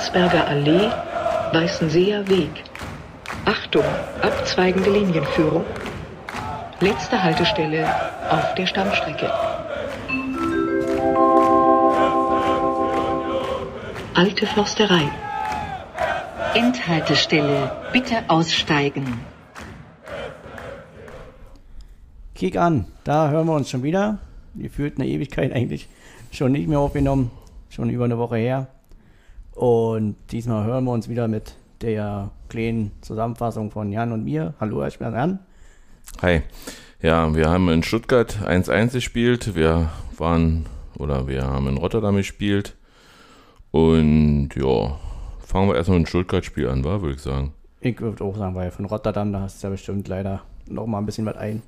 Landsberger Allee, Weißenseer Weg. Achtung, abzweigende Linienführung. Letzte Haltestelle auf der Stammstrecke. Alte Forsterei. Endhaltestelle, bitte aussteigen. Kick an, da hören wir uns schon wieder. Gefühlt eine Ewigkeit eigentlich schon nicht mehr aufgenommen, schon über eine Woche her. Und diesmal hören wir uns wieder mit der kleinen Zusammenfassung von Jan und mir. Hallo erstmal Jan. Hi. Ja, wir haben in Stuttgart 1-1 gespielt. Wir waren oder wir haben in Rotterdam gespielt. Und ja, fangen wir erstmal mit dem Stuttgart-Spiel an, war, würde ich sagen. Ich würde auch sagen, weil von Rotterdam, da hast du ja bestimmt leider noch mal ein bisschen was ein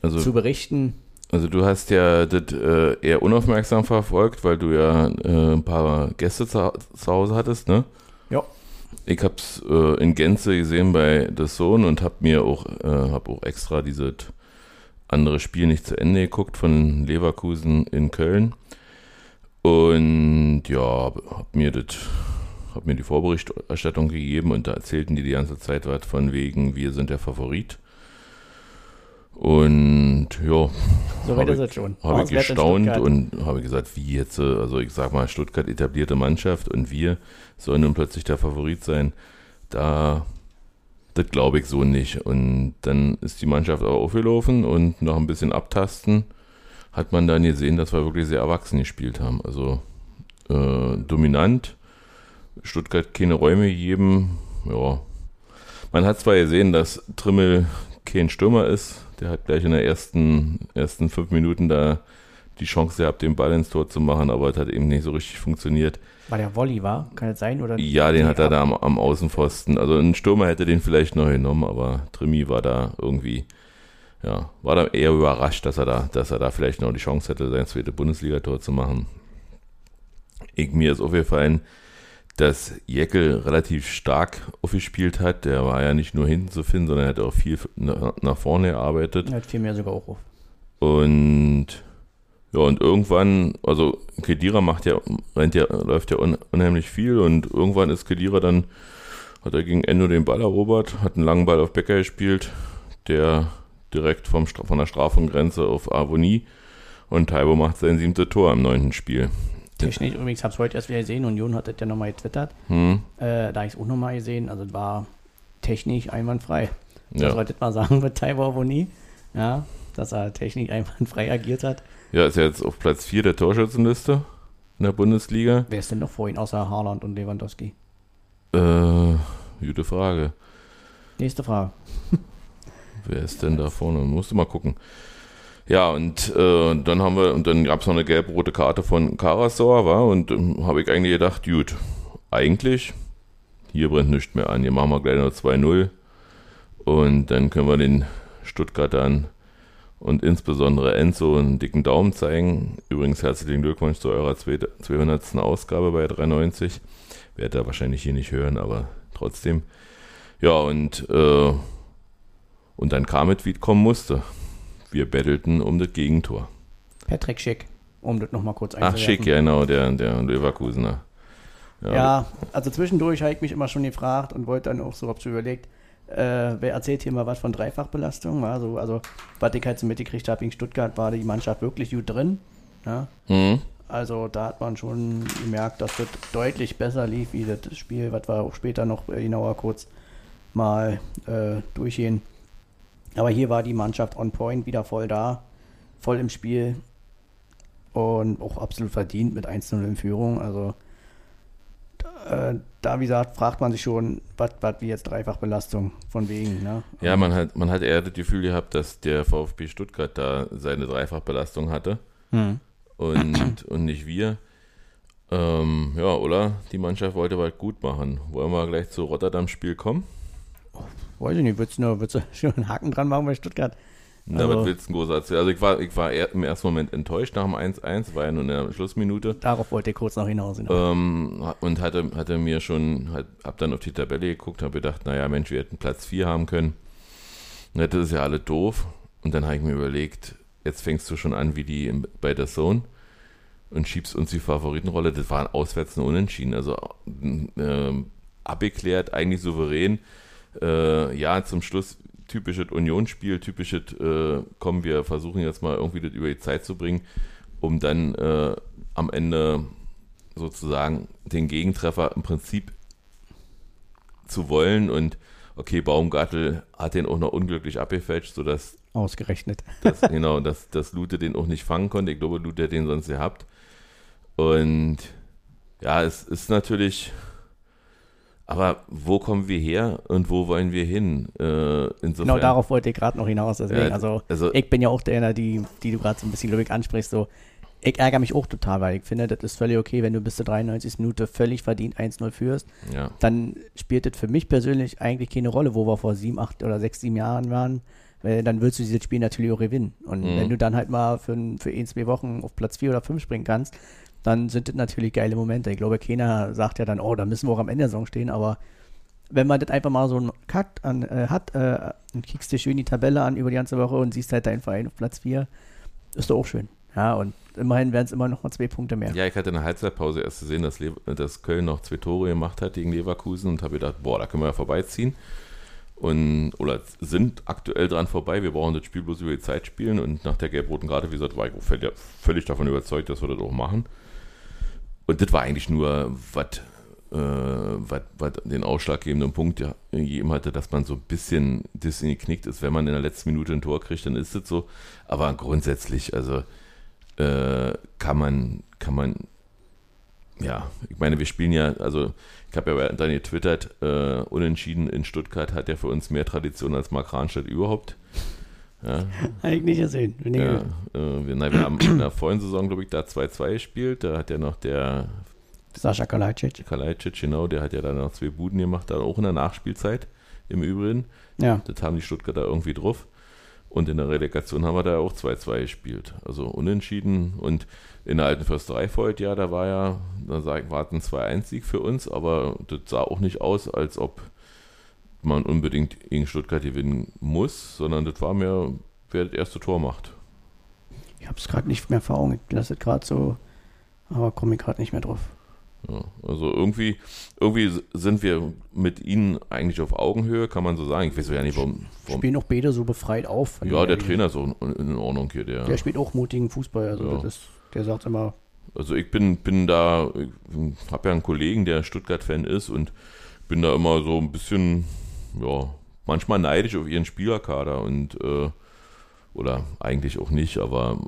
Also, zu berichten. Also du hast ja das äh, eher unaufmerksam verfolgt, weil du ja äh, ein paar Gäste zu, zu Hause hattest, ne? Ja. Ich hab's äh, in Gänze gesehen bei The Zone und hab mir auch, äh, hab auch extra dieses andere Spiel nicht zu Ende geguckt von Leverkusen in Köln. Und ja, hab mir das, hab mir die Vorberichterstattung gegeben und da erzählten die die ganze Zeit was von wegen, wir sind der Favorit. Und ja, So weit habe ist ich, es schon. habe ich gestaunt und habe gesagt, wie jetzt, äh, also ich sag mal, Stuttgart etablierte Mannschaft und wir sollen nun plötzlich der Favorit sein. Da, das glaube ich so nicht. Und dann ist die Mannschaft auch aufgelaufen und nach ein bisschen Abtasten hat man dann gesehen, dass wir wirklich sehr erwachsen gespielt haben. Also äh, dominant, Stuttgart keine Räume gegeben, ja. Man hat zwar gesehen, dass Trimmel kein Stürmer ist, der hat gleich in der ersten, ersten fünf Minuten da die Chance gehabt, den Ball ins Tor zu machen, aber es hat eben nicht so richtig funktioniert. War der Volley war? Kann das sein? Oder Ja, den hat er Ja. da am, am Außenpfosten. Also ein Stürmer hätte den vielleicht noch genommen, aber Trimi war da irgendwie, ja, war da eher überrascht, dass er da, dass er da vielleicht noch die Chance hätte, sein zweites Bundesligator zu machen. Ich, mir ist aufgefallen, dass Jeckel relativ stark aufgespielt hat. Der war ja nicht nur hinten zu finden, sondern er hat auch viel nach, vorne gearbeitet. Er hat viel mehr sogar auch auf. Und ja, und irgendwann, also Kedira macht ja, rennt ja, läuft ja un, unheimlich viel und irgendwann ist Kedira dann, hat er gegen Endo den Ball erobert, hat einen langen Ball auf Becker gespielt, der direkt vom, von der Strafengrenze auf Avonie und Taibo macht sein siebtes Tor im neunten Spiel. Technisch übrigens, habe es heute erst wieder gesehen. Union hat das ja nochmal getwittert. Hm, Äh, da ich es auch nochmal gesehen. Also es war technisch einwandfrei. Das ja. wollte ich mal sagen mit Taiwo Boni. Ja, dass er technisch einwandfrei agiert hat. ja, ist ja jetzt auf Platz 4 der Torschützenliste in der Bundesliga. Wer ist denn noch vor ihm, außer Haaland und Lewandowski? Äh, gute Frage. Nächste Frage. Wer ist denn da vorne? Musst du mal gucken. Ja, und äh, dann haben wir, und dann gab es noch eine gelb-rote Karte von Karasor, war, und ähm, habe ich eigentlich gedacht, gut, eigentlich, hier brennt nichts mehr an, hier machen wir gleich noch 2-0 und dann können wir den Stuttgartern und insbesondere Enzo einen dicken Daumen zeigen. Übrigens herzlichen Glückwunsch zu eurer zweite- 200. Ausgabe bei 93. Werdet ihr wahrscheinlich hier nicht hören, aber trotzdem. Ja, und äh, und dann kam es, wie es kommen musste. Wir bettelten um das Gegentor. Patrick Schick, um das nochmal kurz Ach, einzuwerfen. schick, ja, genau, der, der Leverkusener. Ja. also zwischendurch habe ich mich immer schon gefragt und wollte dann auch so, hab so überlegt, äh, wer erzählt hier mal was von Dreifachbelastung? Also, also was ich halt so mitgekriegt habe, in Stuttgart war die Mannschaft wirklich gut drin. Ja? Hm, Also da hat man schon gemerkt, dass das deutlich besser lief, wie das Spiel, was wir auch später noch äh, genauer kurz mal äh, durchgehen. Aber hier war die Mannschaft on point, wieder voll da, voll im Spiel und auch absolut verdient mit 1-0 in Führung. Also äh, da, wie gesagt, fragt man sich schon, was wie jetzt Dreifachbelastung von wegen. Ne? ja, man hat, man hat eher das Gefühl gehabt, dass der VfB Stuttgart da seine Dreifachbelastung hatte Hm. und, und nicht wir. Ähm, ja, oder? Die Mannschaft wollte bald gut machen. Wollen wir gleich zu Rotterdam-Spiel kommen? Weiß ich nicht, würdest du, nur- würdest du schon einen Haken dran machen bei Stuttgart? Na, Also- was willst du denn groß erzählen? Also ich war, ich war im ersten Moment enttäuscht nach dem 1-1, war ja nur in der Schlussminute. Darauf wollte ich kurz noch hinaus. Genau. Ähm, und hatte, hatte mir schon, hat, hab dann auf die Tabelle geguckt, habe gedacht, naja, Mensch, wir hätten Platz 4 haben können. Und das ist ja alle doof. Und dann habe ich mir überlegt, jetzt fängst du schon an wie die bei der Zone. und schiebst uns die Favoritenrolle. Das waren auswärts nur Unentschieden. Also äh, abgeklärt, eigentlich souverän. Äh, ja, zum Schluss typisches Unionsspiel, typisches, äh, kommen wir versuchen jetzt mal irgendwie das über die Zeit zu bringen, um dann äh, am Ende sozusagen den Gegentreffer im Prinzip zu wollen und okay, Baumgartel hat den auch noch unglücklich abgefälscht, sodass ausgerechnet. dass, genau, dass, dass Lute den auch nicht fangen konnte. Ich glaube, Lute hat den sonst gehabt. Und ja, es ist natürlich, aber wo kommen wir her und wo wollen wir hin? Äh, genau darauf wollte ich gerade noch hinaus. Deswegen, Ja, also, also- ich bin ja auch der, die, die du gerade so ein bisschen, glaube ich, ansprichst. So, ich ärgere mich auch total, weil ich finde, das ist völlig okay, wenn du bis zur 93. Minute völlig verdient 1-0 führst. ja, Dann spielt das für mich persönlich eigentlich keine Rolle, wo wir vor sieben, acht oder sechs, sieben Jahren waren. Weil dann willst du dieses Spiel natürlich auch gewinnen. Und Mhm. wenn du dann halt mal für, ein- für ein, zwei Wochen auf Platz vier oder fünf springen kannst, dann sind das natürlich geile Momente. Ich glaube, keiner sagt ja dann, oh, da müssen wir auch am Ende der Saison stehen, aber wenn man das einfach mal so einen Cut an, äh, hat, äh, und kickst dir schön die Tabelle an über die ganze Woche und siehst halt deinen Verein auf Platz 4, ist doch auch schön. Ja, und immerhin werden es immer noch mal zwei Punkte mehr. ja, ich hatte in der Halbzeitpause erst gesehen, dass, dass Köln noch zwei Tore gemacht hat gegen Leverkusen und habe gedacht, boah, da können wir ja vorbeiziehen. Und, oder sind aktuell dran vorbei. Wir brauchen das Spiel bloß über die Zeit spielen. Und nach der gelb-roten Karte, wie gesagt, war ich völlig davon überzeugt, dass wir das auch machen. Und das war eigentlich nur, was äh, was was den ausschlaggebenden Punkt ja gegeben hatte, dass man so ein bisschen das geknickt ist. Wenn man in der letzten Minute ein Tor kriegt, dann ist das so. Aber grundsätzlich, also äh, kann man, kann man, ja, ich meine, wir spielen ja, also ich habe ja dann getwittert, äh, unentschieden in Stuttgart hat ja für uns mehr Tradition als Mark Rahnstedt überhaupt. Ja, Habe ich nicht gesehen. Bin ja, äh, wir, na, wir haben in der vorigen Saison, glaube ich, da 2-2 gespielt. Da hat ja noch der Sascha Kalajdzic. Kalajdzic, genau, der hat ja dann noch zwei Buden gemacht, dann auch in der Nachspielzeit im Übrigen. Ja, Das haben die Stuttgarter irgendwie drauf. Und in der Relegation haben wir da auch 2-2 gespielt. Also unentschieden. Und in der alten Försterei vor ja, da war ja, da war ein 2-1-Sieg für uns, aber das sah auch nicht aus, als ob man unbedingt gegen Stuttgart gewinnen muss, sondern das war mehr, wer das erste Tor macht. ich habe es gerade nicht mehr vor Augen. Ich lasse es gerade so, aber komme ich gerade nicht mehr drauf. Ja, also irgendwie, irgendwie sind wir mit ihnen eigentlich auf Augenhöhe, kann man so sagen. Ich weiß ja nicht, warum. warum Spielen auch beide so befreit auf. ja, der Trainer ist auch in, Ordnung hier. Der, Der spielt auch mutigen Fußball. Also Ja. ist, der sagt immer, Also ich bin, bin da, ich habe ja einen Kollegen, der Stuttgart-Fan ist und bin da immer so ein bisschen, ja, manchmal neidisch auf ihren Spielerkader und äh, oder eigentlich auch nicht, aber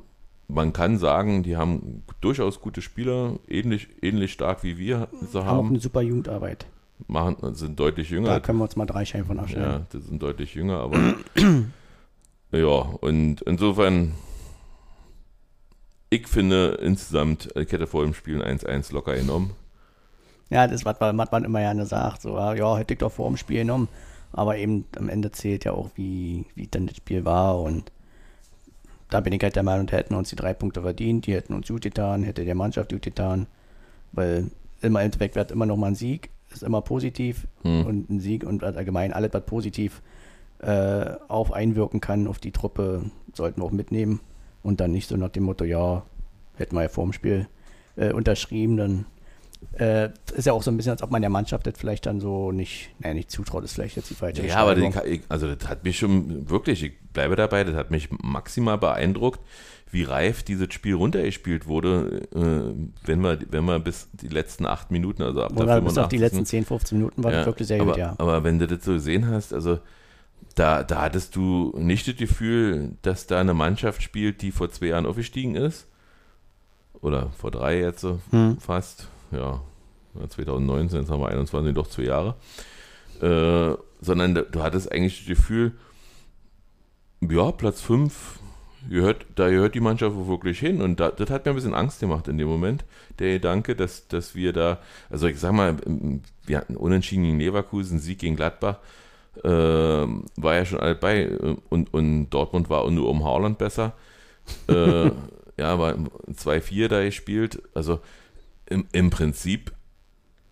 man kann sagen, die haben durchaus gute Spieler, ähnlich, ähnlich stark wie wir sie haben auch haben, eine super Jugendarbeit. machen, sind deutlich Da jünger. können wir uns mal drei Scheiben von abschneiden. Ja, die sind deutlich jünger, aber ja, und insofern, ich finde insgesamt, ich hätte vor dem Spiel ein 1-1 locker genommen. Ja, das was man, was man immer gerne sagt. So, ja, hätte ich doch vor dem Spiel genommen. Aber eben am Ende zählt ja auch, wie, wie dann das Spiel war. Und da bin ich halt der Meinung, da hätten uns die drei Punkte verdient. Die hätten uns gut getan, hätte der Mannschaft gut getan. Weil immer im Endeffekt wird immer noch mal ein Sieg. Ist immer positiv. Hm. Und ein Sieg und allgemein alles, was positiv äh, auf einwirken kann auf die Truppe, sollten wir auch mitnehmen. Und dann nicht so nach dem Motto, ja, hätten wir ja vor dem Spiel äh, unterschrieben, dann äh, ist ja auch so ein bisschen, als ob man der Mannschaft das vielleicht dann so nicht, naja, nicht zutraut, ist vielleicht jetzt die falsche Ja, aber den, also das hat mich schon wirklich, ich bleibe dabei, das hat mich maximal beeindruckt, wie reif dieses Spiel runtergespielt wurde, äh, wenn wir, wenn wir bis die letzten acht Minuten, also ab der Oder bis auf die 85. letzten 10, 15 Minuten war das wirklich sehr aber, gut, ja. Aber wenn du das so gesehen hast, also da, da hattest du nicht das Gefühl, dass da eine Mannschaft spielt, die vor zwei Jahren aufgestiegen ist. Oder vor drei jetzt so Hm. fast. Ja, 2019, jetzt haben wir 21, doch zwei Jahre. Äh, sondern du hattest eigentlich das Gefühl, ja, Platz 5, gehört, da gehört die Mannschaft wirklich hin. Und da, das hat mir ein bisschen Angst gemacht in dem Moment, der Gedanke, dass, dass wir da, also ich sag mal, wir hatten Unentschieden gegen Leverkusen, Sieg gegen Gladbach, ähm, war ja schon alt bei äh, und, und Dortmund war nur um Haaland besser. äh, ja, war 2-4 da gespielt. Also im, im Prinzip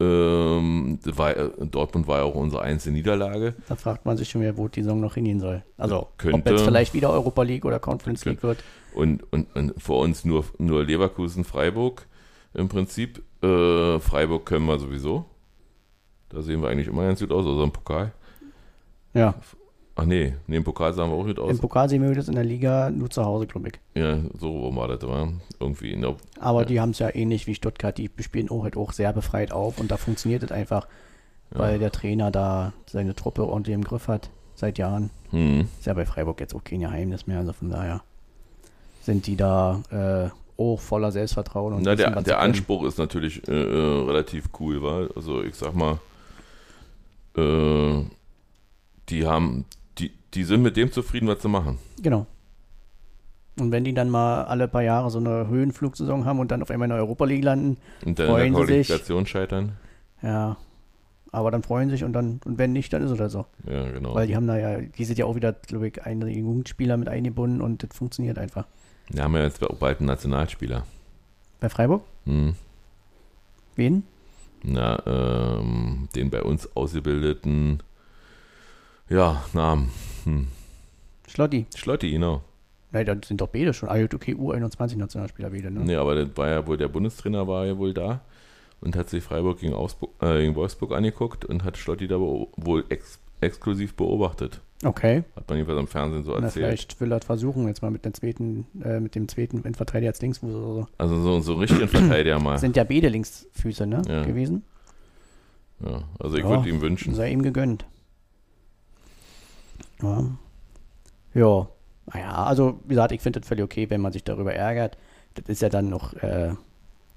ähm, war, äh, Dortmund war ja auch unsere einzige Niederlage. Da fragt man sich schon wieder, wo die Saison noch hingehen soll. Also, ob Könnte- jetzt vielleicht wieder Europa League oder Conference League wird. Und, und, und vor uns nur, nur Leverkusen, Freiburg im Prinzip. Äh, Freiburg können wir sowieso. Da sehen wir eigentlich immer ganz gut aus, außer im Pokal. Ja, Ach nee, nee, im Pokal sahen wir auch gut aus. im Pokal sehen wir das in der Liga nur zu Hause, glaube ich. ja, so rum war das, war irgendwie. In der, Aber Ja. die haben es ja ähnlich wie Stuttgart, die spielen auch halt auch sehr befreit auf und da funktioniert es einfach, weil der Trainer da seine Truppe ordentlich im Griff hat, seit Jahren. hm. Ist ja bei Freiburg jetzt auch kein Geheimnis mehr, also von daher sind die da äh, auch voller Selbstvertrauen und Na, wissen, der, der. Anspruch ist natürlich äh, äh, relativ cool, war. Also ich sag mal, äh, die haben, die, die sind mit dem zufrieden, was sie machen. Genau. Und wenn die dann mal alle paar Jahre so eine Höhenflugsaison haben und dann auf einmal in der Europa League landen, Und dann Freuen in der sie sich. Qualifikation scheitern. ja, aber dann freuen sich und dann, und wenn nicht, dann ist es halt so. Ja, genau. Weil die haben da ja, die sind ja auch wieder, glaube ich, einige Jugendspieler mit eingebunden und das funktioniert einfach. Wir haben ja jetzt auch bald einen Nationalspieler. Bei Freiburg? Hm. Wen? Na, ähm, den bei uns ausgebildeten, ja, Namen. Hm. Schlotti. Schlotti, genau. Nein, das sind doch beide schon. Okay, U21 Nationalspieler wieder, ne? Nee, aber das war ja wohl, der Bundestrainer war ja wohl da und hat sich Freiburg gegen, Augsburg, äh, gegen Wolfsburg angeguckt und hat Schlotti da wohl ex exklusiv beobachtet. Okay. Hat man jedenfalls am Fernsehen so Na, erzählt. vielleicht will er versuchen, jetzt mal mit, der zweiten, äh, mit dem zweiten Endverteidiger als Linksfuß oder so. Also so, so richtigen Verteidiger mal. Sind ja beide Linksfüße, ne? Ja. Gewesen. Ja, also ich Ja. würde ihm wünschen. Sei ihm gegönnt. Ja. Ja. Naja, also wie gesagt, ich finde das völlig okay, wenn man sich darüber ärgert. Das ist ja dann noch äh,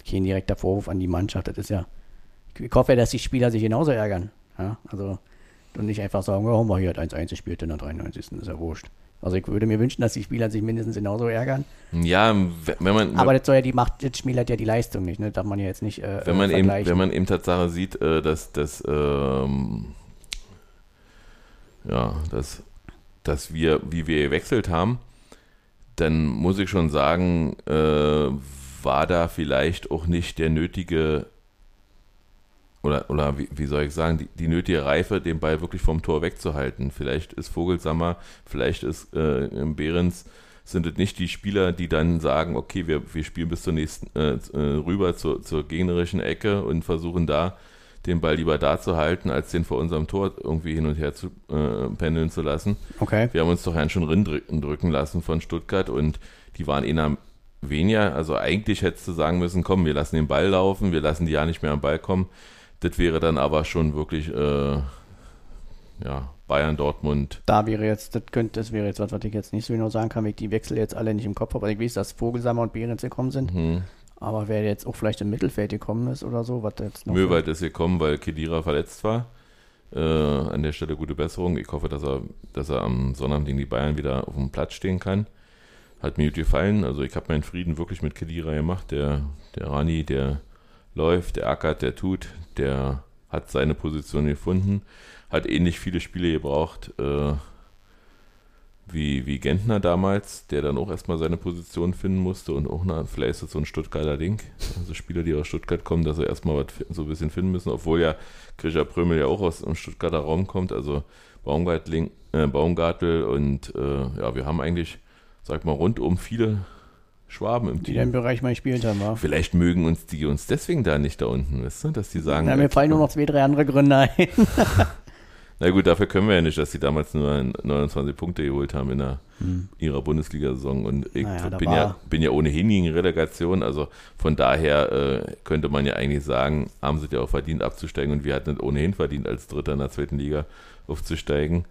kein direkter Vorwurf an die Mannschaft. Das ist ja. Ich hoffe ja, dass die Spieler sich genauso ärgern. Ja, also und nicht einfach sagen, oh, mal hier hat 1-1 gespielt in der 93. ist ja wurscht. Also ich würde mir wünschen, dass die Spieler sich mindestens genauso ärgern. Ja, wenn man, Aber das soll ja die Macht, das schmälert ja die Leistung nicht, ne? Darf man ja jetzt nicht äh, wenn man äh, eben, wenn man eben Tatsache sieht, äh, dass, dass, ähm, ja, dass, dass wir, wie wir gewechselt haben, dann muss ich schon sagen, äh, war da vielleicht auch nicht der nötige oder, oder wie, wie soll ich sagen, die, die nötige Reife, den Ball wirklich vom Tor wegzuhalten. Vielleicht ist Vogelsammer, vielleicht ist äh, Behrens, sind es nicht die Spieler, die dann sagen, okay, wir, wir spielen bis zur nächsten, äh, äh, rüber zur, zur gegnerischen Ecke und versuchen da den Ball lieber da zu halten, als den vor unserem Tor irgendwie hin und her zu äh, pendeln zu lassen. Okay. Wir haben uns doch einen schon drücken lassen von Stuttgart und die waren eher weniger. Also eigentlich hättest du sagen müssen, komm, wir lassen den Ball laufen, wir lassen die ja nicht mehr am Ball kommen. Das wäre dann aber schon wirklich, äh, ja, Bayern, Dortmund. Da wäre jetzt, das könnte, das wäre jetzt was, was ich jetzt nicht so genau sagen kann, weil ich die Wechsel jetzt alle nicht im Kopf habe. Also ich weiß, dass Vogelsammer und Behrens gekommen sind. Hm. Aber wer jetzt auch vielleicht im Mittelfeld gekommen ist oder so, was jetzt noch. Möwald ist gekommen, weil Kedira verletzt war. Äh, an der Stelle gute Besserung. Ich hoffe, dass er, dass er am Sonnabend gegen die Bayern wieder auf dem Platz stehen kann. Hat mir gut gefallen. Also ich habe meinen Frieden wirklich mit Kedira gemacht. Der, der Rani, der läuft, der ackert, der tut, der hat seine Position gefunden. Hat ähnlich viele Spiele gebraucht äh, wie, wie Gentner damals, der dann auch erstmal seine Position finden musste und auch, na, vielleicht ist das so ein Stuttgarter Ding. Also Spieler, die aus Stuttgart kommen, dass sie erstmal was so ein bisschen finden müssen, obwohl ja Grisha Prömel ja auch aus dem Stuttgarter Raum kommt, also Baumgartling, äh, Baumgartel und äh, ja, wir haben eigentlich, sag mal, rundum viele Schwaben im die da im Team. Bereich mal gespielt haben. War. Vielleicht mögen uns die uns deswegen da nicht da unten, weißt du, dass die sagen. Ja, mir fallen nur noch zwei, drei andere Gründe ein. Na gut, dafür können wir ja nicht, dass die damals nur 29 Punkte geholt haben in der, ihrer Bundesliga-Saison. Und ich Naja, bin, ja, bin ja ohnehin gegen Relegation. Also von daher äh, könnte man ja eigentlich sagen, haben sie ja auch verdient abzusteigen. Und wir hatten es ohnehin verdient, als Dritter in der zweiten Liga aufzusteigen.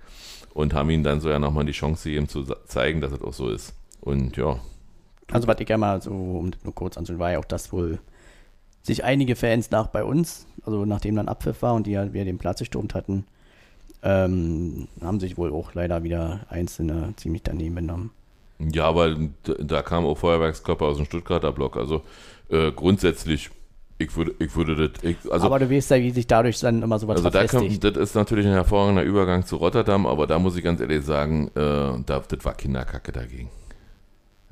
Und haben ihnen dann so ja nochmal die Chance gegeben zu zeigen, dass es auch so ist. Und ja, Also, was ich ja mal so, um das nur kurz anzuschauen, war ja auch, dass wohl sich einige Fans nach bei uns, also nachdem dann Abpfiff war und die ja wir den Platz gestürmt hatten, ähm, haben sich wohl auch leider wieder einzelne ziemlich daneben benommen. ja, aber da kam auch Feuerwerkskörper aus dem Stuttgarter Block. Also äh, grundsätzlich, ich würde, ich würde das, ich, also aber du weißt ja, wie sich dadurch dann immer sowas Also da kommt, das ist natürlich ein hervorragender Übergang zu Rotterdam, aber da muss ich ganz ehrlich sagen, äh, da, das war Kinderkacke dagegen.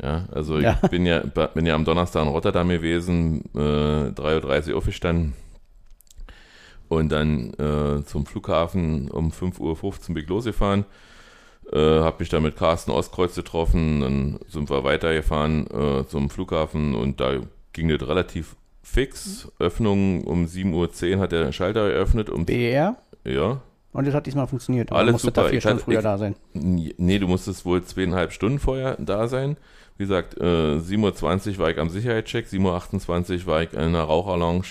Ja, also Ja. ich bin ja, bin ja am Donnerstag in Rotterdam gewesen, äh, 3.30 Uhr aufgestanden und dann äh, zum Flughafen um 5.15 Uhr bin ich losgefahren. Äh, hab mich da mit Carsten Ostkreuz getroffen, dann sind wir weitergefahren äh, zum Flughafen und da ging das relativ fix. Öffnung um 7.10 Uhr hat der Schalter eröffnet. Um BER? Ja. Und das hat diesmal funktioniert. Alles musste super. da vier Stunden früher ich- da sein. Nee, du musstest wohl zweieinhalb Stunden vorher da sein. Wie gesagt, äh, 7.20 Uhr war ich am Sicherheitscheck, 7.28 Uhr war ich in einer Raucherlounge.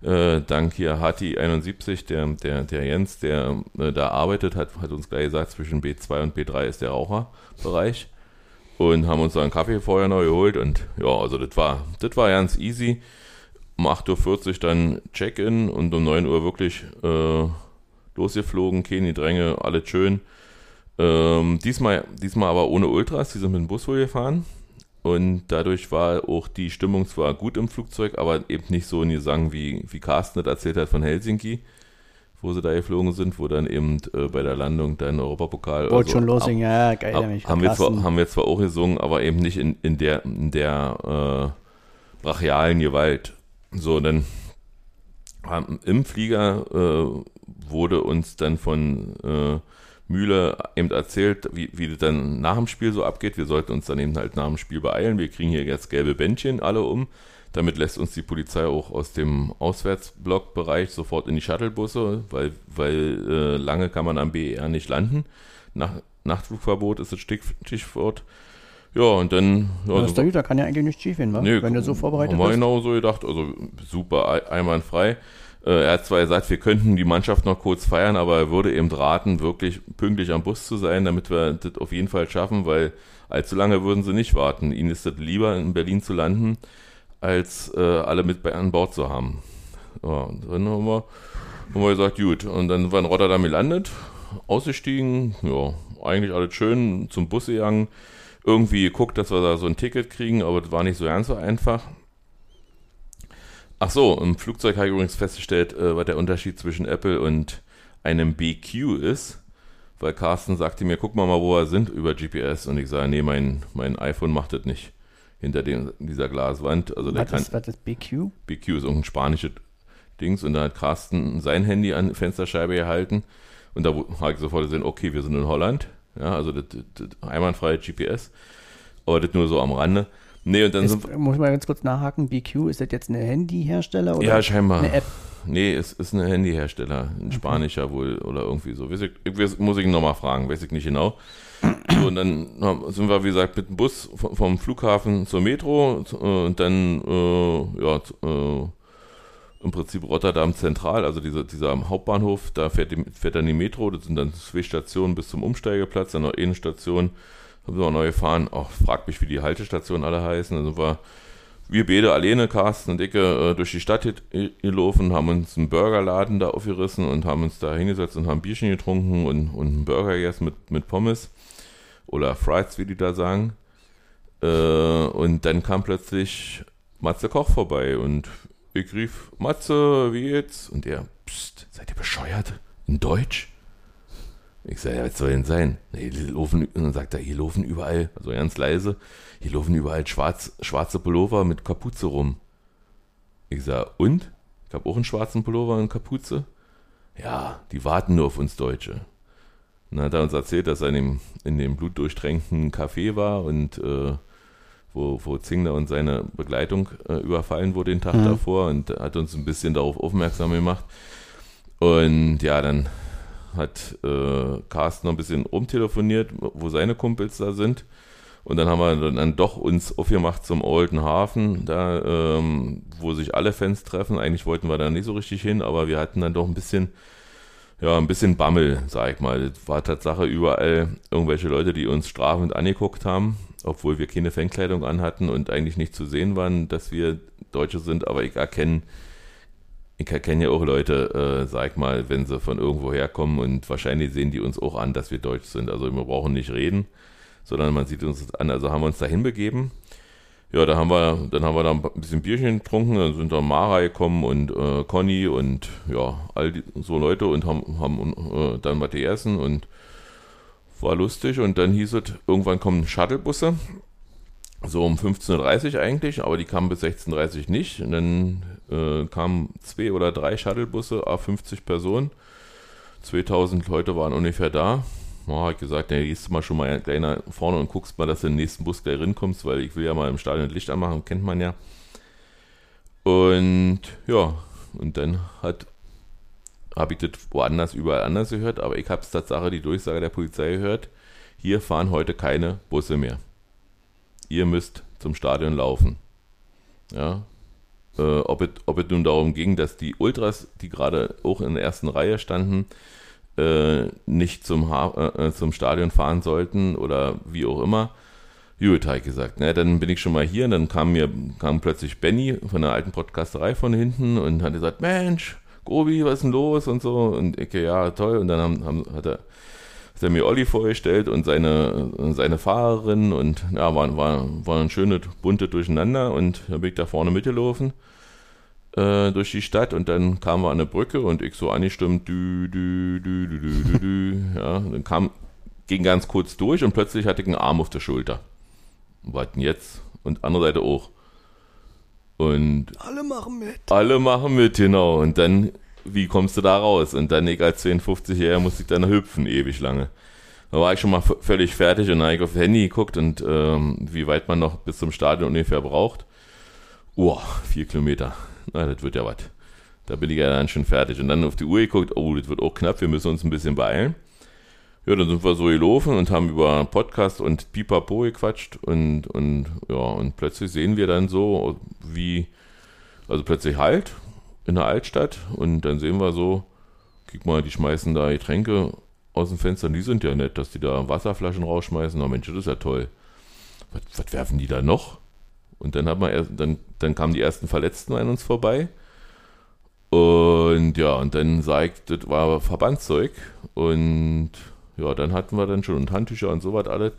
Äh, dank hier Hati71, der, der, der Jens, der äh, da arbeitet, hat, hat uns gleich gesagt, zwischen B2 und B3 ist der Raucherbereich. Und haben uns da einen Kaffee vorher noch geholt. Und ja, also das war, das war ganz easy. Um 8.40 Uhr dann Check-in und um 9 Uhr wirklich äh, losgeflogen, keine Dränge, alles schön. Ähm, diesmal, diesmal aber ohne Ultras, die sind mit dem Bus wohl gefahren. Und dadurch war auch die Stimmung zwar gut im Flugzeug, aber eben nicht so in Gesang, wie, wie Carsten das erzählt hat von Helsinki, wo sie da geflogen sind, wo dann eben äh, bei der Landung dann Europapokal. Wollte also schon lossingen, ja, geil. Hab- nämlich. haben, wir zwar, haben wir zwar auch gesungen, aber eben nicht in, in der, in der äh, brachialen Gewalt. So, dann im Flieger äh, wurde uns dann von äh, Mühle eben erzählt, wie, wie das dann nach dem Spiel so abgeht. Wir sollten uns dann eben halt nach dem Spiel beeilen. Wir kriegen hier jetzt gelbe Bändchen alle um. Damit lässt uns die Polizei auch aus dem Auswärtsblockbereich sofort in die Shuttlebusse, weil, weil äh, lange kann man am BER nicht landen. Nach, Nachtflugverbot ist das Stich- Stichwort. Ja, und dann. Ja, Ja, so- ist gut, da kann ja eigentlich nicht schief gehen, wa? Nee, wenn du so vorbereitet haben wir bist. genau so gedacht, also super, ei- einwandfrei. Äh, er hat zwar gesagt, wir könnten die Mannschaft noch kurz feiern, aber er würde eben raten, wirklich pünktlich am Bus zu sein, damit wir das auf jeden Fall schaffen, weil allzu lange würden sie nicht warten. Ihnen ist es lieber, in Berlin zu landen, als äh, alle mit an Bord zu haben. Ja, und dann haben wir, haben wir gesagt, gut. Und dann sind wir in Rotterdam gelandet, ausgestiegen, ja, eigentlich alles schön, zum Bus gegangen irgendwie geguckt, dass wir da so ein Ticket kriegen, aber das war nicht so ganz so einfach. Ach so, im Flugzeug habe ich übrigens festgestellt, äh, was der Unterschied zwischen Apple und einem BQ ist, weil Carsten sagte mir, guck mal mal, wo wir sind über GPS und ich sage, nee, mein, mein iPhone macht das nicht hinter dem, dieser Glaswand. Also der Was kann, ist, was ist BQ? BQ ist irgendein spanisches Dings und da hat Carsten sein Handy an die Fensterscheibe gehalten und da habe ich sofort gesehen, okay, wir sind in Holland. Ja, also das, das, das einwandfreie GPS. Aber das nur so am Rande. Nee, und dann Ist, sind muss ich mal ganz kurz nachhaken, BQ, ist das jetzt eine Handyhersteller oder Ja, scheinbar. eine App? Nee, es ist ein Handyhersteller, ein spanischer wohl oder irgendwie so. Weiß ich, ich muss ich ihn nochmal fragen, weiß ich nicht genau. So, und dann sind wir, wie gesagt, mit dem Bus vom, Flughafen zur Metro äh, und dann, äh, ja, äh, im Prinzip Rotterdam Zentral, also dieser, dieser Hauptbahnhof, da fährt, die, fährt dann die Metro, das sind dann zwei Stationen bis zum Umsteigeplatz, dann noch eine Station, haben wir auch neu gefahren. Auch frag mich, wie die Haltestationen alle heißen. Dann sind wir wir beide alleine, Carsten und Icke, äh, durch die Stadt ge- gelaufen, haben uns einen Burgerladen da aufgerissen und haben uns da hingesetzt und haben Bierchen getrunken und, und einen Burger gegessen mit, mit Pommes oder Fries, wie die da sagen. Äh, und dann kam plötzlich Matze Koch vorbei und ich rief, Matze, wie geht's? Und er, pst, seid ihr bescheuert? In Deutsch? Ich sage, ja, was soll denn sein? Nee, hier laufen, und dann sagt er, hier laufen überall, also ganz leise, hier laufen überall schwarz, schwarze Pullover mit Kapuze rum. Ich sage, und? Ich habe auch einen schwarzen Pullover und Kapuze. Ja, die warten nur auf uns Deutsche. Dann hat er uns erzählt, dass er in dem, in dem blutdurchtränkten Café war und äh, wo, wo Zingler und seine Begleitung äh, überfallen wurde den Tag Mhm. davor und hat uns ein bisschen darauf aufmerksam gemacht. Und ja, dann hat äh, Carsten noch ein bisschen rumtelefoniert, wo seine Kumpels da sind. Und dann haben wir dann doch uns aufgemacht zum Olden Hafen, da, ähm, wo sich alle Fans treffen. Eigentlich wollten wir da nicht so richtig hin, aber wir hatten dann doch ein bisschen, ja, ein bisschen Bammel, sag ich mal. Es war Tatsache überall irgendwelche Leute, die uns strafend angeguckt haben, obwohl wir keine Fankleidung anhatten und eigentlich nicht zu sehen waren, dass wir Deutsche sind. Aber ich erkenne, ich erkenne ja auch Leute, äh, sag mal, wenn sie von irgendwo herkommen und wahrscheinlich sehen die uns auch an, dass wir Deutsch sind. Also wir brauchen nicht reden, sondern man sieht uns an. Also haben wir uns dahin begeben. Ja, da haben wir, dann haben wir da ein bisschen Bierchen getrunken, dann sind da Mara gekommen und äh, Conny und ja, all die, so Leute und haben, haben äh, dann was gegessen und war lustig und dann hieß es, irgendwann kommen Shuttlebusse, so um 15.30 Uhr eigentlich, aber die kamen bis 16.30 Uhr nicht und dann äh, kamen zwei oder drei Shuttlebusse, a 50 Personen, 2000 Leute waren ungefähr da, oh, ich gesagt, ja, gehst du mal schon mal gleich nach vorne und guckst mal, dass du in den nächsten Bus gleich rinkommst, weil ich will ja mal im Stadion Licht anmachen, kennt man ja. Und ja, und dann hat habe ich das woanders überall anders gehört, aber ich habe es Tatsache die Durchsage der Polizei gehört. Hier fahren heute keine Busse mehr. Ihr müsst zum Stadion laufen. Ja. Äh, ob, es, ob es nun darum ging, dass die Ultras, die gerade auch in der ersten Reihe standen, äh, nicht zum, ha äh, zum Stadion fahren sollten oder wie auch immer. Gut, habe ich gesagt. Ne, dann bin ich schon mal hier und dann kam mir kam plötzlich Benny von der alten Podcasterei von hinten und hat gesagt, Mensch, Gobi, was ist denn los und so. Und ich, ja, toll. Und dann haben, haben, hat, er, er mir Olli vorgestellt und seine, seine Fahrerin und ja, war, war, war ein schönes bunte Durcheinander und da bin ich da vorne mitgelaufen äh, durch die Stadt und dann kamen wir an eine Brücke und ich so angestimmt, dü, dü, dü, dü, dü, dü, dü, ja, dann kam, ging ganz kurz durch und plötzlich hatte ich einen Arm auf der Schulter. Was denn jetzt? Und andere Seite auch. Und alle machen mit. Alle machen mit, genau. Und dann, wie kommst du da raus? Und dann, ich als 52-Jähriger, musste ich dann hüpfen, ewig lange. Da war ich schon mal völlig fertig und dann habe ich auf das Handy geguckt und ähm, wie weit man noch bis zum Stadion ungefähr braucht. Uah, vier Kilometer. Na, das wird ja was. Da bin ich ja dann schon fertig. Und dann auf die Uhr geguckt, oh, das wird auch knapp, wir müssen uns ein bisschen beeilen. Ja, dann sind wir so gelaufen und haben über Podcast und Pipapo gequatscht und, und ja, und plötzlich sehen wir dann so, wie, also plötzlich halt in der Altstadt und dann sehen wir so, guck mal, die schmeißen da Getränke aus dem Fenster, die sind ja nett, dass die da Wasserflaschen rausschmeißen, na Mensch, das ist ja toll. Was, was werfen die da noch? Und dann hat man erst, dann, dann kamen die ersten Verletzten an uns vorbei. Und ja, und dann sagt, das war Verbandszeug und ja, dann hatten wir dann schon und Handtücher und so was alles.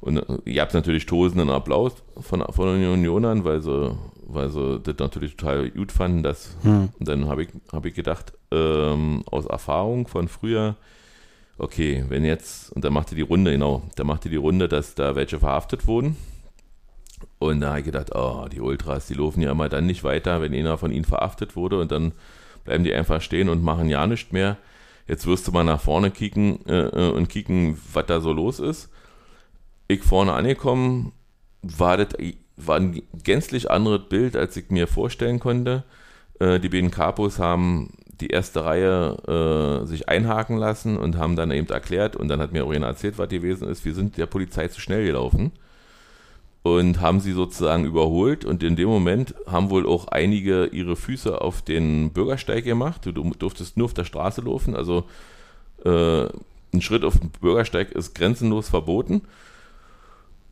Und äh, ihr habt natürlich tosenden Applaus von, von den Unionern, weil sie, weil sie das natürlich total gut fanden. Dass, hm. Und dann habe ich, hab ich gedacht, ähm, aus Erfahrung von früher, okay, wenn jetzt, und da machte die Runde, genau, da machte die Runde, dass da welche verhaftet wurden. Und da habe ich gedacht, oh, die Ultras, die laufen ja immer dann nicht weiter, wenn einer von ihnen verhaftet wurde und dann bleiben die einfach stehen und machen ja nichts mehr. Jetzt wirst du mal nach vorne kicken äh, äh, und kicken, was da so los ist. Ich vorne angekommen, war das war ein gänzlich anderes Bild, als ich mir vorstellen konnte. Äh, die beiden Capos haben die erste Reihe äh, sich einhaken lassen und haben dann eben erklärt, und dann hat mir Oriana erzählt, was gewesen ist, wir sind der Polizei zu schnell gelaufen und haben sie sozusagen überholt. Und in dem Moment haben wohl auch einige ihre Füße auf den Bürgersteig gemacht. Du durftest nur auf der Straße laufen. Also äh, ein Schritt auf den Bürgersteig ist grenzenlos verboten.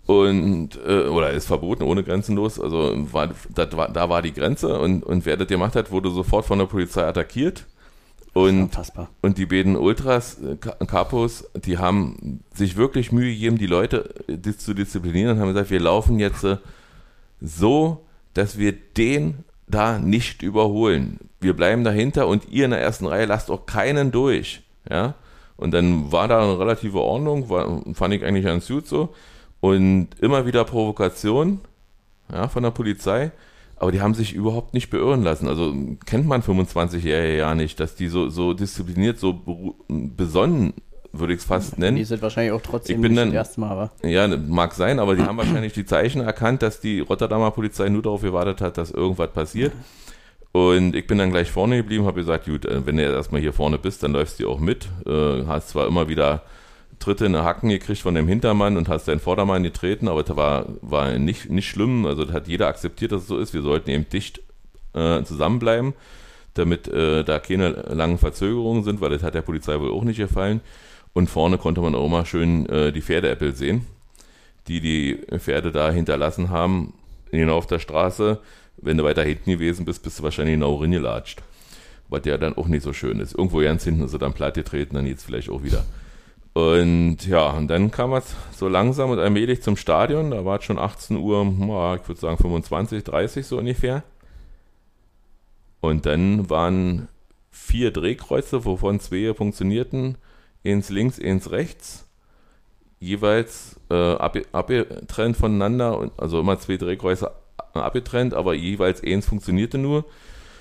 Und, äh, oder ist verboten ohne grenzenlos. Also war, war, da war die Grenze und, und wer das gemacht hat, wurde sofort von der Polizei attackiert. Und, und die beiden Ultras, äh, Capos, die haben sich wirklich Mühe gegeben, die Leute äh, zu disziplinieren und haben gesagt, wir laufen jetzt äh, so, dass wir den da nicht überholen. Wir bleiben dahinter und ihr in der ersten Reihe lasst auch keinen durch. Ja? Und dann war da eine relative Ordnung, war, fand ich eigentlich ganz gut so. Und immer wieder Provokation ja, von der Polizei. Aber die haben sich überhaupt nicht beirren lassen. Also kennt man 25-Jährige ja nicht, dass die so, so diszipliniert, so besonnen, würde ich es fast nennen. Die sind wahrscheinlich auch trotzdem ich bin dann, das erste Mal, aber. Ja, mag sein, aber die haben wahrscheinlich die Zeichen erkannt, dass die Rotterdamer Polizei nur darauf gewartet hat, dass irgendwas passiert. Und ich bin dann gleich vorne geblieben, habe gesagt, gut, äh, wenn du erstmal hier vorne bist, dann läufst du auch mit. Äh, hast zwar immer wieder Tritte in den Hacken gekriegt von dem Hintermann und hast deinen Vordermann getreten, aber das war, war nicht, nicht schlimm. Also das hat jeder akzeptiert, dass es so ist. Wir sollten eben dicht äh, zusammenbleiben, damit äh, da keine langen Verzögerungen sind, weil das hat der Polizei wohl auch nicht gefallen. Und vorne konnte man auch mal schön äh, die Pferdeäppel sehen, die die Pferde da hinterlassen haben, genau auf der Straße. Wenn du weiter hinten gewesen bist, bist du wahrscheinlich genau gelatscht. Was ja dann auch nicht so schön ist. Irgendwo ganz hinten ist er dann platt getreten, dann jetzt vielleicht auch wieder. Und ja, und dann kam es so langsam und allmählich zum Stadion. Da war es schon 18 Uhr, ich würde sagen 25, 30 so ungefähr. Und dann waren vier Drehkreuze, wovon zwei funktionierten. Eins links, eins rechts. Jeweils äh, abgetrennt voneinander. Also immer zwei Drehkreuze abgetrennt, aber jeweils eins funktionierte nur.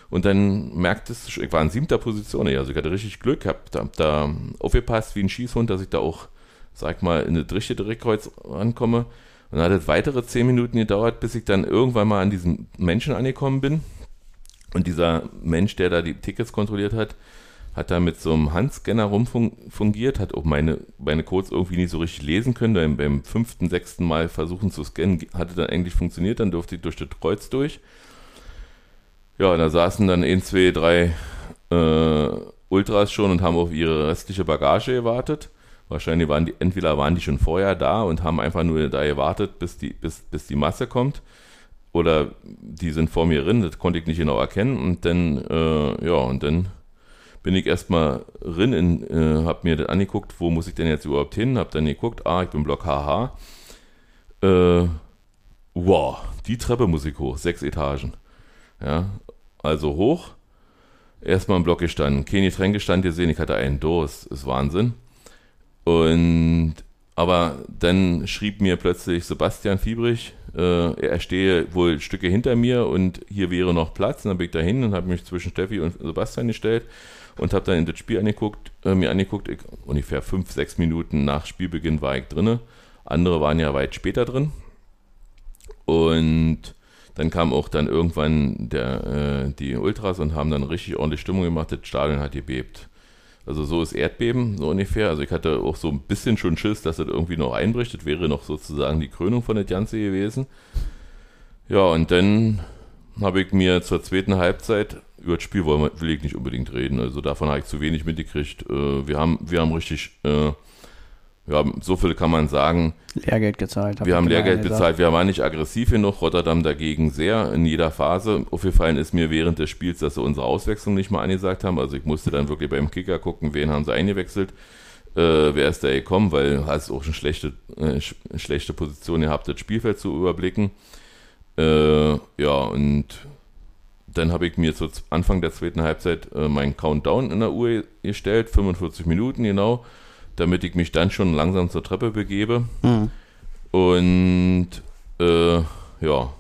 Und dann merktest du, ich war in siebter Position, also ich hatte richtig Glück, hab da, hab da aufgepasst wie ein Schießhund, dass ich da auch, sag mal, in das richtige Drehkreuz rankomme. Und dann hat es weitere zehn Minuten gedauert, bis ich dann irgendwann mal an diesen Menschen angekommen bin. Und dieser Mensch, der da die Tickets kontrolliert hat, hat da mit so einem Handscanner rumfungiert, hat auch meine, meine Codes irgendwie nicht so richtig lesen können. Dann beim fünften, sechsten Mal versuchen zu scannen, hatte dann eigentlich funktioniert, dann durfte ich durch das Kreuz durch. Ja, da saßen dann ein, zwei, drei äh, Ultras schon und haben auf ihre restliche Bagage gewartet. Wahrscheinlich waren die, entweder waren die schon vorher da und haben einfach nur da gewartet, bis die, bis, bis die Masse kommt. Oder die sind vor mir drin, das konnte ich nicht genau erkennen. Und dann, äh, ja, und dann bin ich erstmal rin, in, äh, hab mir das angeguckt, wo muss ich denn jetzt überhaupt hin, hab dann geguckt, ah, ich bin Block HH. Äh, wow, die Treppe muss ich hoch, sechs Etagen. Ja, also hoch, erstmal im Block gestanden, keine Getränke stand gesehen, ich hatte einen Durst, ist Wahnsinn. Und aber dann schrieb mir plötzlich Sebastian Fiebrich, äh, er stehe wohl Stücke hinter mir und hier wäre noch Platz. Und dann bin ich dahin und habe mich zwischen Steffi und Sebastian gestellt und habe dann in das Spiel angeguckt, äh, mir angeguckt, ich, ungefähr fünf, sechs Minuten nach Spielbeginn war ich drinne. Andere waren ja weit später drin. Und dann kam auch dann irgendwann der, äh, die Ultras und haben dann richtig ordentlich Stimmung gemacht. Das Stadion hat gebebt. Also so ist Erdbeben, so ungefähr. Also ich hatte auch so ein bisschen schon Schiss, dass das irgendwie noch einbricht. Das wäre noch sozusagen die Krönung von der Ganze gewesen. Ja, und dann habe ich mir zur zweiten Halbzeit über das Spiel will ich nicht unbedingt reden. Also davon habe ich zu wenig mitgekriegt. Äh, wir haben, wir haben richtig, äh, wir haben, so viel kann man sagen. Lehrgeld gezahlt. Wir haben Lehrgeld bezahlt. Wir waren nicht aggressiv genug. Rotterdam dagegen sehr in jeder Phase. Aufgefallen ist mir während des Spiels, dass sie unsere Auswechslung nicht mal angesagt haben. Also ich musste dann wirklich beim Kicker gucken, wen haben sie eingewechselt. Äh, wer ist da gekommen, weil du hast auch eine schlechte, äh, schlechte Position gehabt, das Spielfeld zu überblicken. Äh, ja, und dann habe ich mir zu Anfang der zweiten Halbzeit äh, meinen Countdown in der Uhr gestellt, 45 Minuten genau, damit ich mich dann schon langsam zur Treppe begebe. Mhm. Und äh, ja,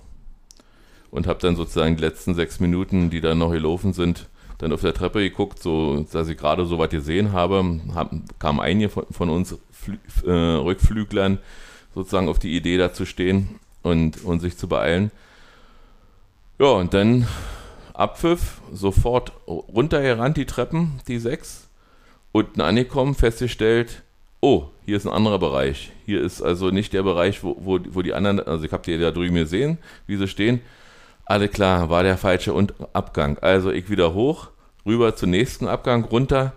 und habe dann sozusagen die letzten sechs Minuten, die dann noch gelaufen sind, dann auf der Treppe geguckt, so dass ich gerade so was gesehen habe, hab, kam einige von, von uns Flü äh, Rückflüglern sozusagen auf die Idee da zu stehen und, und sich zu beeilen. Ja, und dann Abpfiff, sofort runtergerannt die Treppen, die sechs, unten angekommen, festgestellt, oh, hier ist ein anderer Bereich. Hier ist also nicht der Bereich, wo, wo, wo die anderen, also ich habe die da drüben gesehen, wie sie stehen. Alle klar, war der falsche Abgang. Also ich wieder hoch, rüber zum nächsten Abgang, runter,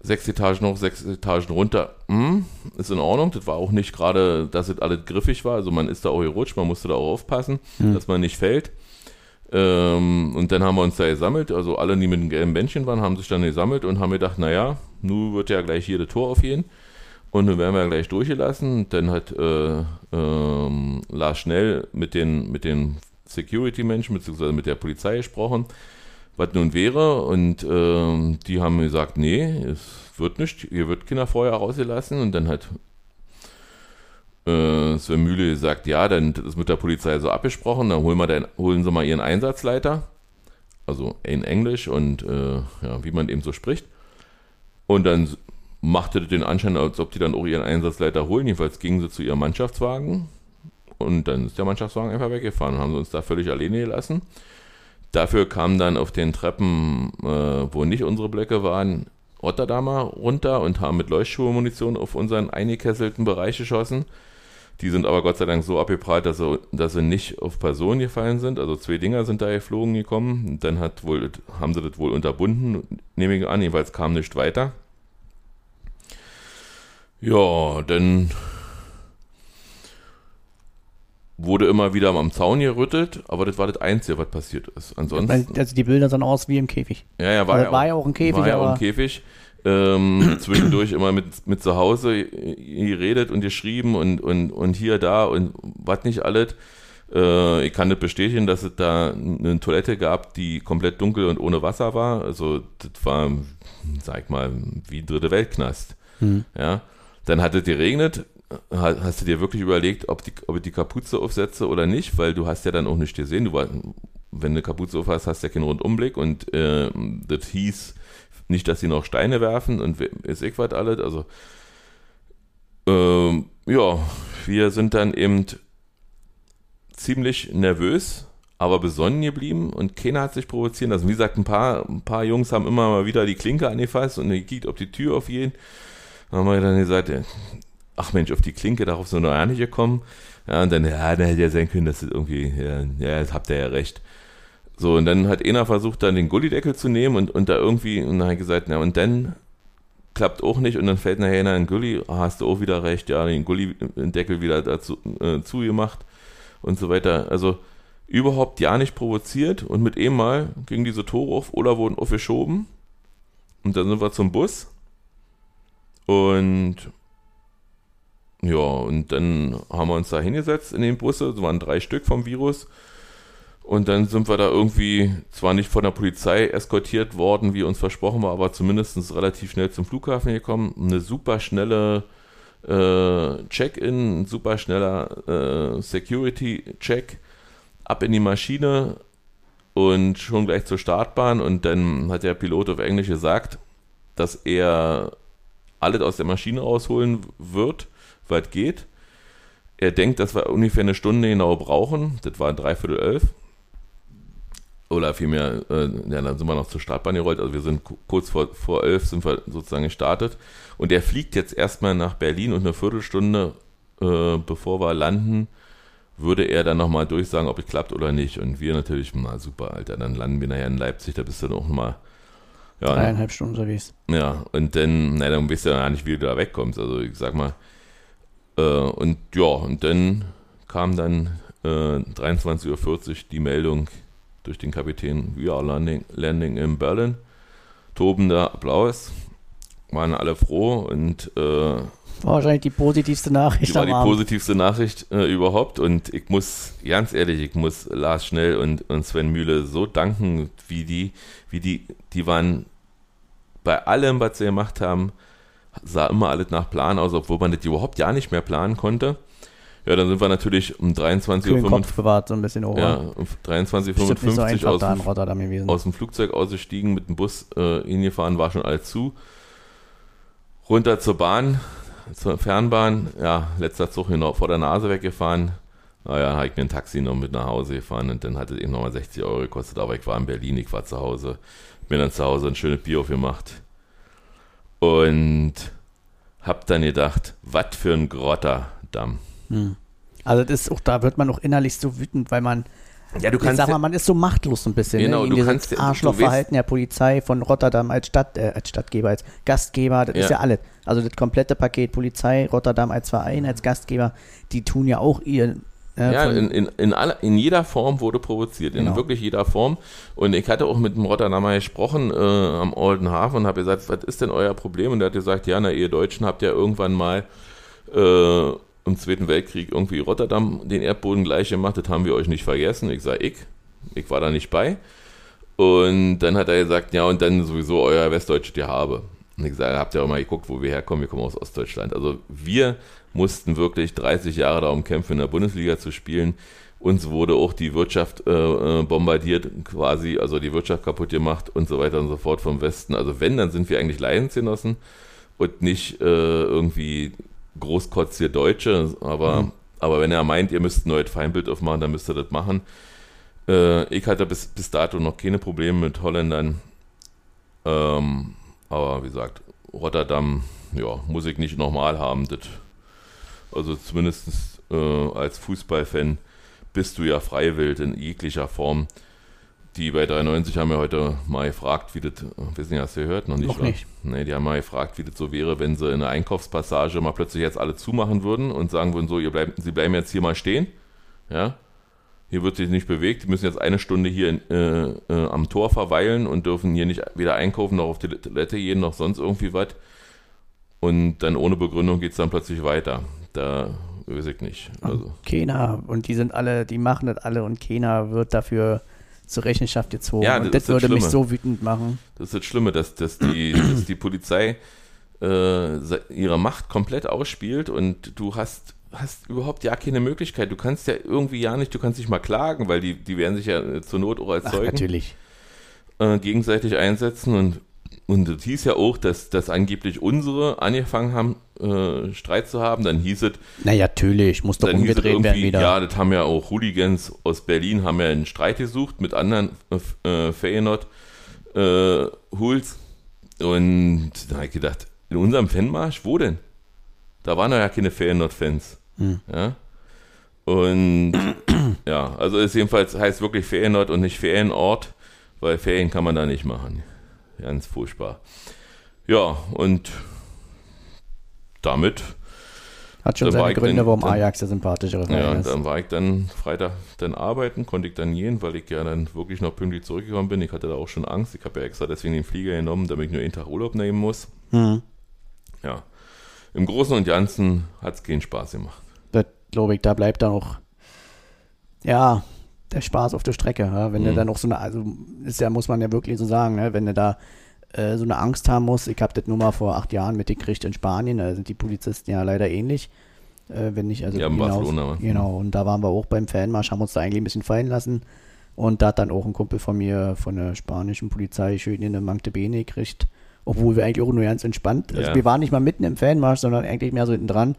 sechs Etagen hoch, sechs Etagen runter. Hm, ist in Ordnung. Das war auch nicht gerade, dass es alles griffig war. Also man ist da auch gerutscht, man musste da auch aufpassen, hm. dass man nicht fällt. Ähm, und dann haben wir uns da gesammelt, also alle, die mit dem gelben Bändchen waren, haben sich dann gesammelt und haben gedacht, naja, nun wird ja gleich hier das Tor aufgehen. Und nun werden wir gleich durchgelassen. Dann hat äh, ähm, Lars Schnell mit den, mit den Security-Menschen beziehungsweise mit der Polizei gesprochen, was nun wäre. Und äh, die haben gesagt, nee, es wird nicht, hier wird Kinder vorher rausgelassen. Und dann hat äh, Sven Mühle sagt, ja, dann ist mit der Polizei so abgesprochen, dann holen, wir den, holen sie mal ihren Einsatzleiter, also in Englisch und äh, ja, wie man eben so spricht. Und dann machte den Anschein, als ob die dann auch ihren Einsatzleiter holen. Jedenfalls gingen sie zu ihrem Mannschaftswagen und dann ist der Mannschaftswagen einfach weggefahren und haben sie uns da völlig alleine gelassen. Dafür kamen dann auf den Treppen, äh, wo nicht unsere Blöcke waren, Rotterdamer runter und haben mit Leuchtschuhe-Munition auf unseren eingekesselten Bereich geschossen. Die sind aber Gott sei Dank so abgeprallt, dass sie, dass sie nicht auf Personen gefallen sind. Also zwei Dinger sind da geflogen gekommen. Dann hat wohl, haben sie das wohl unterbunden, nehme ich an. Jedenfalls kam nicht weiter. Ja, dann wurde immer wieder am Zaun gerüttelt, aber das war das Einzige, was passiert ist. Ansonsten. Also die Bilder sahen aus wie im Käfig. Ja, ja, war, also ja, war ja auch ein Käfig. War ja auch ein Käfig ähm, zwischendurch immer mit, mit zu Hause geredet und geschrieben und, und, und hier, da und was nicht alles. Äh, ich kann nicht bestätigen, dass es da eine Toilette gab, die komplett dunkel und ohne Wasser war. Also das war, sag ich mal, wie ein dritte Weltknast. Mhm. Ja. Dann hat es geregnet. Hast du dir wirklich überlegt, ob, die, ob ich die Kapuze aufsetze oder nicht? Weil du hast ja dann auch nicht gesehen. Du war, wenn du Kapuze auf hast, hast du ja keinen Rundumblick und äh, das hieß nicht, dass sie noch Steine werfen und ist ich was alles, also ähm, ja, wir sind dann eben ziemlich nervös, aber besonnen geblieben und keiner hat sich provozieren lassen. Wie gesagt, ein paar, ein paar Jungs haben immer mal wieder die Klinke angefasst und gekickt, ob die Tür auf jeden. Dann haben wir dann gesagt, ach Mensch, auf die Klinke, darauf sind wir noch gar nicht gekommen. Ja, und dann, ja, dann hätte ja sein können, dass das irgendwie, ja, ja, habt ihr ja recht. So, und dann hat einer versucht, dann den Gullideckel zu nehmen und, und da irgendwie, und dann hat gesagt, na, und dann klappt auch nicht. Und dann fällt nachher ein Gulli, ah, hast du auch wieder recht, ja, den Gulli-Deckel wieder dazu äh, zugemacht und so weiter. Also überhaupt ja nicht provoziert. Und mit eben mal gingen diese Tore auf oder wurden aufgeschoben. Und dann sind wir zum Bus. Und ja, und dann haben wir uns da hingesetzt in den Busse, es waren drei Stück vom Virus. Und dann sind wir da irgendwie zwar nicht von der Polizei eskortiert worden, wie uns versprochen war, aber zumindest relativ schnell zum Flughafen gekommen. Eine super schnelle äh, Check-in, ein super schneller äh, Security-Check, ab in die Maschine und schon gleich zur Startbahn. Und dann hat der Pilot auf Englisch gesagt, dass er alles aus der Maschine rausholen wird weit geht. Er denkt, dass wir ungefähr eine Stunde genau brauchen. Das war dreiviertel elf. Oder vielmehr, äh, ja, dann sind wir noch zur Startbahn gerollt. Also wir sind kurz vor, vor elf sind wir sozusagen gestartet. Und er fliegt jetzt erstmal nach Berlin und eine Viertelstunde, äh, bevor wir landen, würde er dann nochmal durchsagen, ob es klappt oder nicht. Und wir natürlich, na super, Alter, dann landen wir nachher in Leipzig, da bist du noch mal ja, dreieinhalb Stunden unterwegs. Ja, und dann, na, dann weißt du ja gar nicht, wie du da wegkommst. Also ich sag mal, äh, und ja, und dann kam dann äh, 23.40 Uhr die Meldung durch den Kapitän, we are landing, landing in Berlin. Tobender Applaus, waren alle froh und äh, war wahrscheinlich die positivste Nachricht. Die war die positivste Nachricht äh, überhaupt und ich muss, ganz ehrlich, ich muss Lars Schnell und, und Sven Mühle so danken, wie die, wie die, die waren bei allem, was sie gemacht haben, sah immer alles nach Plan aus, obwohl man das überhaupt ja nicht mehr planen konnte. Ja, dann sind wir natürlich um 23.55 Uhr. Kopf bewahrt, so ein bisschen hoch. Ja, um 23.55 Uhr aus, dem, aus dem Flugzeug ausgestiegen, mit dem Bus äh, hingefahren, war schon alles zu. Runter zur Bahn, zur Fernbahn, ja, letzter Zug hier noch vor der Nase weggefahren. Naja, habe ich mir ein Taxi noch mit nach Hause gefahren und dann hat es eben nochmal 60 Euro gekostet, aber ich war in Berlin, ich war zu Hause. Bin dann zu Hause ein schönes Bier aufgemacht und hab dann gedacht, was für ein Grotterdamm. Hm. Also das ist auch, da wird man auch innerlich so wütend, weil man, ja, du kannst sag mal, man ist so machtlos ein bisschen. Genau, ne? du kannst Arschlochverhalten der Polizei von Rotterdam als Stadt, äh, als Stadtgeber, als Gastgeber, das ja. ist ja alles. Also das komplette Paket Polizei, Rotterdam als Verein, als Gastgeber, die tun ja auch ihr ja, ja in, in, in, aller, in jeder Form wurde provoziert, in genau. wirklich jeder Form. Und ich hatte auch mit dem Rotterdamer gesprochen äh, am Olden Hafen und habe gesagt, was ist denn euer Problem? Und er hat gesagt, ja, na, ihr Deutschen habt ja irgendwann mal äh, im Zweiten Weltkrieg irgendwie Rotterdam den Erdboden gleich gemacht, das haben wir euch nicht vergessen. Ich sage, ich, ich war da nicht bei. Und dann hat er gesagt, ja, und dann sowieso euer westdeutsche Gehabe. Und ich sage, habt ihr auch mal geguckt, wo wir herkommen? Wir kommen aus Ostdeutschland. Also wir mussten wirklich 30 Jahre darum kämpfen, in der Bundesliga zu spielen. Uns wurde auch die Wirtschaft äh, äh, bombardiert, quasi, also die Wirtschaft kaputt gemacht und so weiter und so fort vom Westen. Also wenn, dann sind wir eigentlich Leidensgenossen und nicht äh, irgendwie Großkotz hier Deutsche. Aber, mhm. aber wenn er meint, ihr müsst ein neues Feindbild aufmachen, dann müsst ihr das machen. Äh, ich hatte bis, bis dato noch keine Probleme mit Holländern. Ähm, aber wie gesagt, Rotterdam, ja, muss ich nicht nochmal haben. Das also zumindest äh, als Fußballfan bist du ja freiwillig in jeglicher Form. Die bei 93 haben ja heute mal gefragt, wie das, wissen ja, hast du gehört? Noch nicht, Noch nicht. Nee, die haben mal gefragt, wie das so wäre, wenn sie in der Einkaufspassage mal plötzlich jetzt alle zumachen würden und sagen würden, so, ihr bleibt, sie bleiben jetzt hier mal stehen. Ja. Hier wird sich nicht bewegt. Die müssen jetzt eine Stunde hier in, äh, äh, am Tor verweilen und dürfen hier nicht weder einkaufen noch auf die Toilette gehen noch sonst irgendwie was. Und dann ohne Begründung geht es dann plötzlich weiter da weiß ich nicht. Also. Kena, und die sind alle, die machen das alle und Kena wird dafür zur Rechenschaft gezogen. Ja, das, und das, das würde mich so wütend machen. Das ist das Schlimme, dass, dass, die, dass die Polizei äh, ihre Macht komplett ausspielt und du hast hast überhaupt ja keine Möglichkeit. Du kannst ja irgendwie ja nicht, du kannst nicht mal klagen, weil die, die werden sich ja zur Not auch als Ach, Zeugen natürlich. äh, gegenseitig einsetzen und und es hieß ja auch, dass, dass angeblich unsere angefangen haben, äh, Streit zu haben. Dann hieß es, Naja, natürlich, muss doch umgedreht werden wieder. ja, das haben ja auch Hooligans aus Berlin, haben ja einen Streit gesucht mit anderen äh, Feyenoord äh, Hools. Und da habe ich gedacht, in unserem Fanmarsch, wo denn? Da waren ja keine Feyenoord-Fans. Hm. Ja? Und ja, also es jedenfalls heißt wirklich Ferienort und nicht Ferienort, weil Ferien kann man da nicht machen. Ganz furchtbar. Ja, und damit, Hat schon seine Gründe, dann- warum dann- Ajax der sympathischere Verein ja, ist. dann war ich dann Freitag dann arbeiten, konnte ich dann gehen, weil ich ja dann wirklich noch pünktlich zurückgekommen bin. Ich hatte da auch schon Angst. Ich habe ja extra deswegen den Flieger genommen, damit ich nur einen Tag Urlaub nehmen muss. Hm. Ja. Im Großen und Ganzen hat es keinen Spaß gemacht. Das glaube ich, da bleibt dann auch, ja, der Spaß auf der Strecke. Ja? Wenn du Mhm. dann auch so eine, also ist ja, muss man ja wirklich so sagen, ne? wenn du da äh, so eine Angst haben musst. Ich habe das nur mal vor acht Jahren mitgekriegt in Spanien, da sind die Polizisten ja leider ähnlich. Äh, wenn nicht, also Ja, in hinaus- Barcelona? Genau, und da waren wir auch beim Fanmarsch, haben uns da eigentlich ein bisschen fallen lassen. Und da hat dann auch ein Kumpel von mir von der spanischen Polizei schön in eine Mankte Bene gekriegt. Obwohl wir eigentlich auch nur ganz entspannt. Also Ja. wir waren nicht mal mitten im Fanmarsch, sondern eigentlich mehr so hinten dran.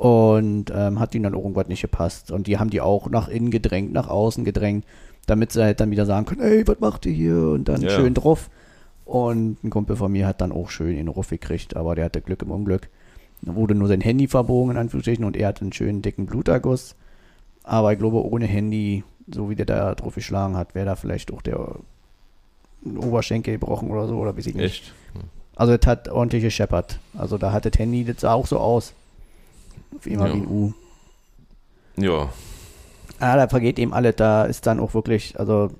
Und ähm, hat ihnen dann irgendwas nicht gepasst. Und die haben die auch nach innen gedrängt, nach außen gedrängt, damit sie halt dann wieder sagen können, ey, was macht ihr hier? Und dann Ja. schön drauf. Und ein Kumpel von mir hat dann auch schön in den Ruf gekriegt, aber der hatte Glück im Unglück. Da wurde nur sein Handy verbogen, in Anführungsstrichen, und er hatte einen schönen dicken Bluterguss. Aber ich glaube, ohne Handy, so wie der da drauf geschlagen hat, wäre da vielleicht auch der Oberschenkel gebrochen oder so, oder weiß ich nicht. Echt? Also, es hat ordentlich gescheppert. Also, da hat das Handy, das sah auch so aus. Auf immer Ja. wie ein U. Ja, Ah, da vergeht ihm alles. Da ist dann auch wirklich, also,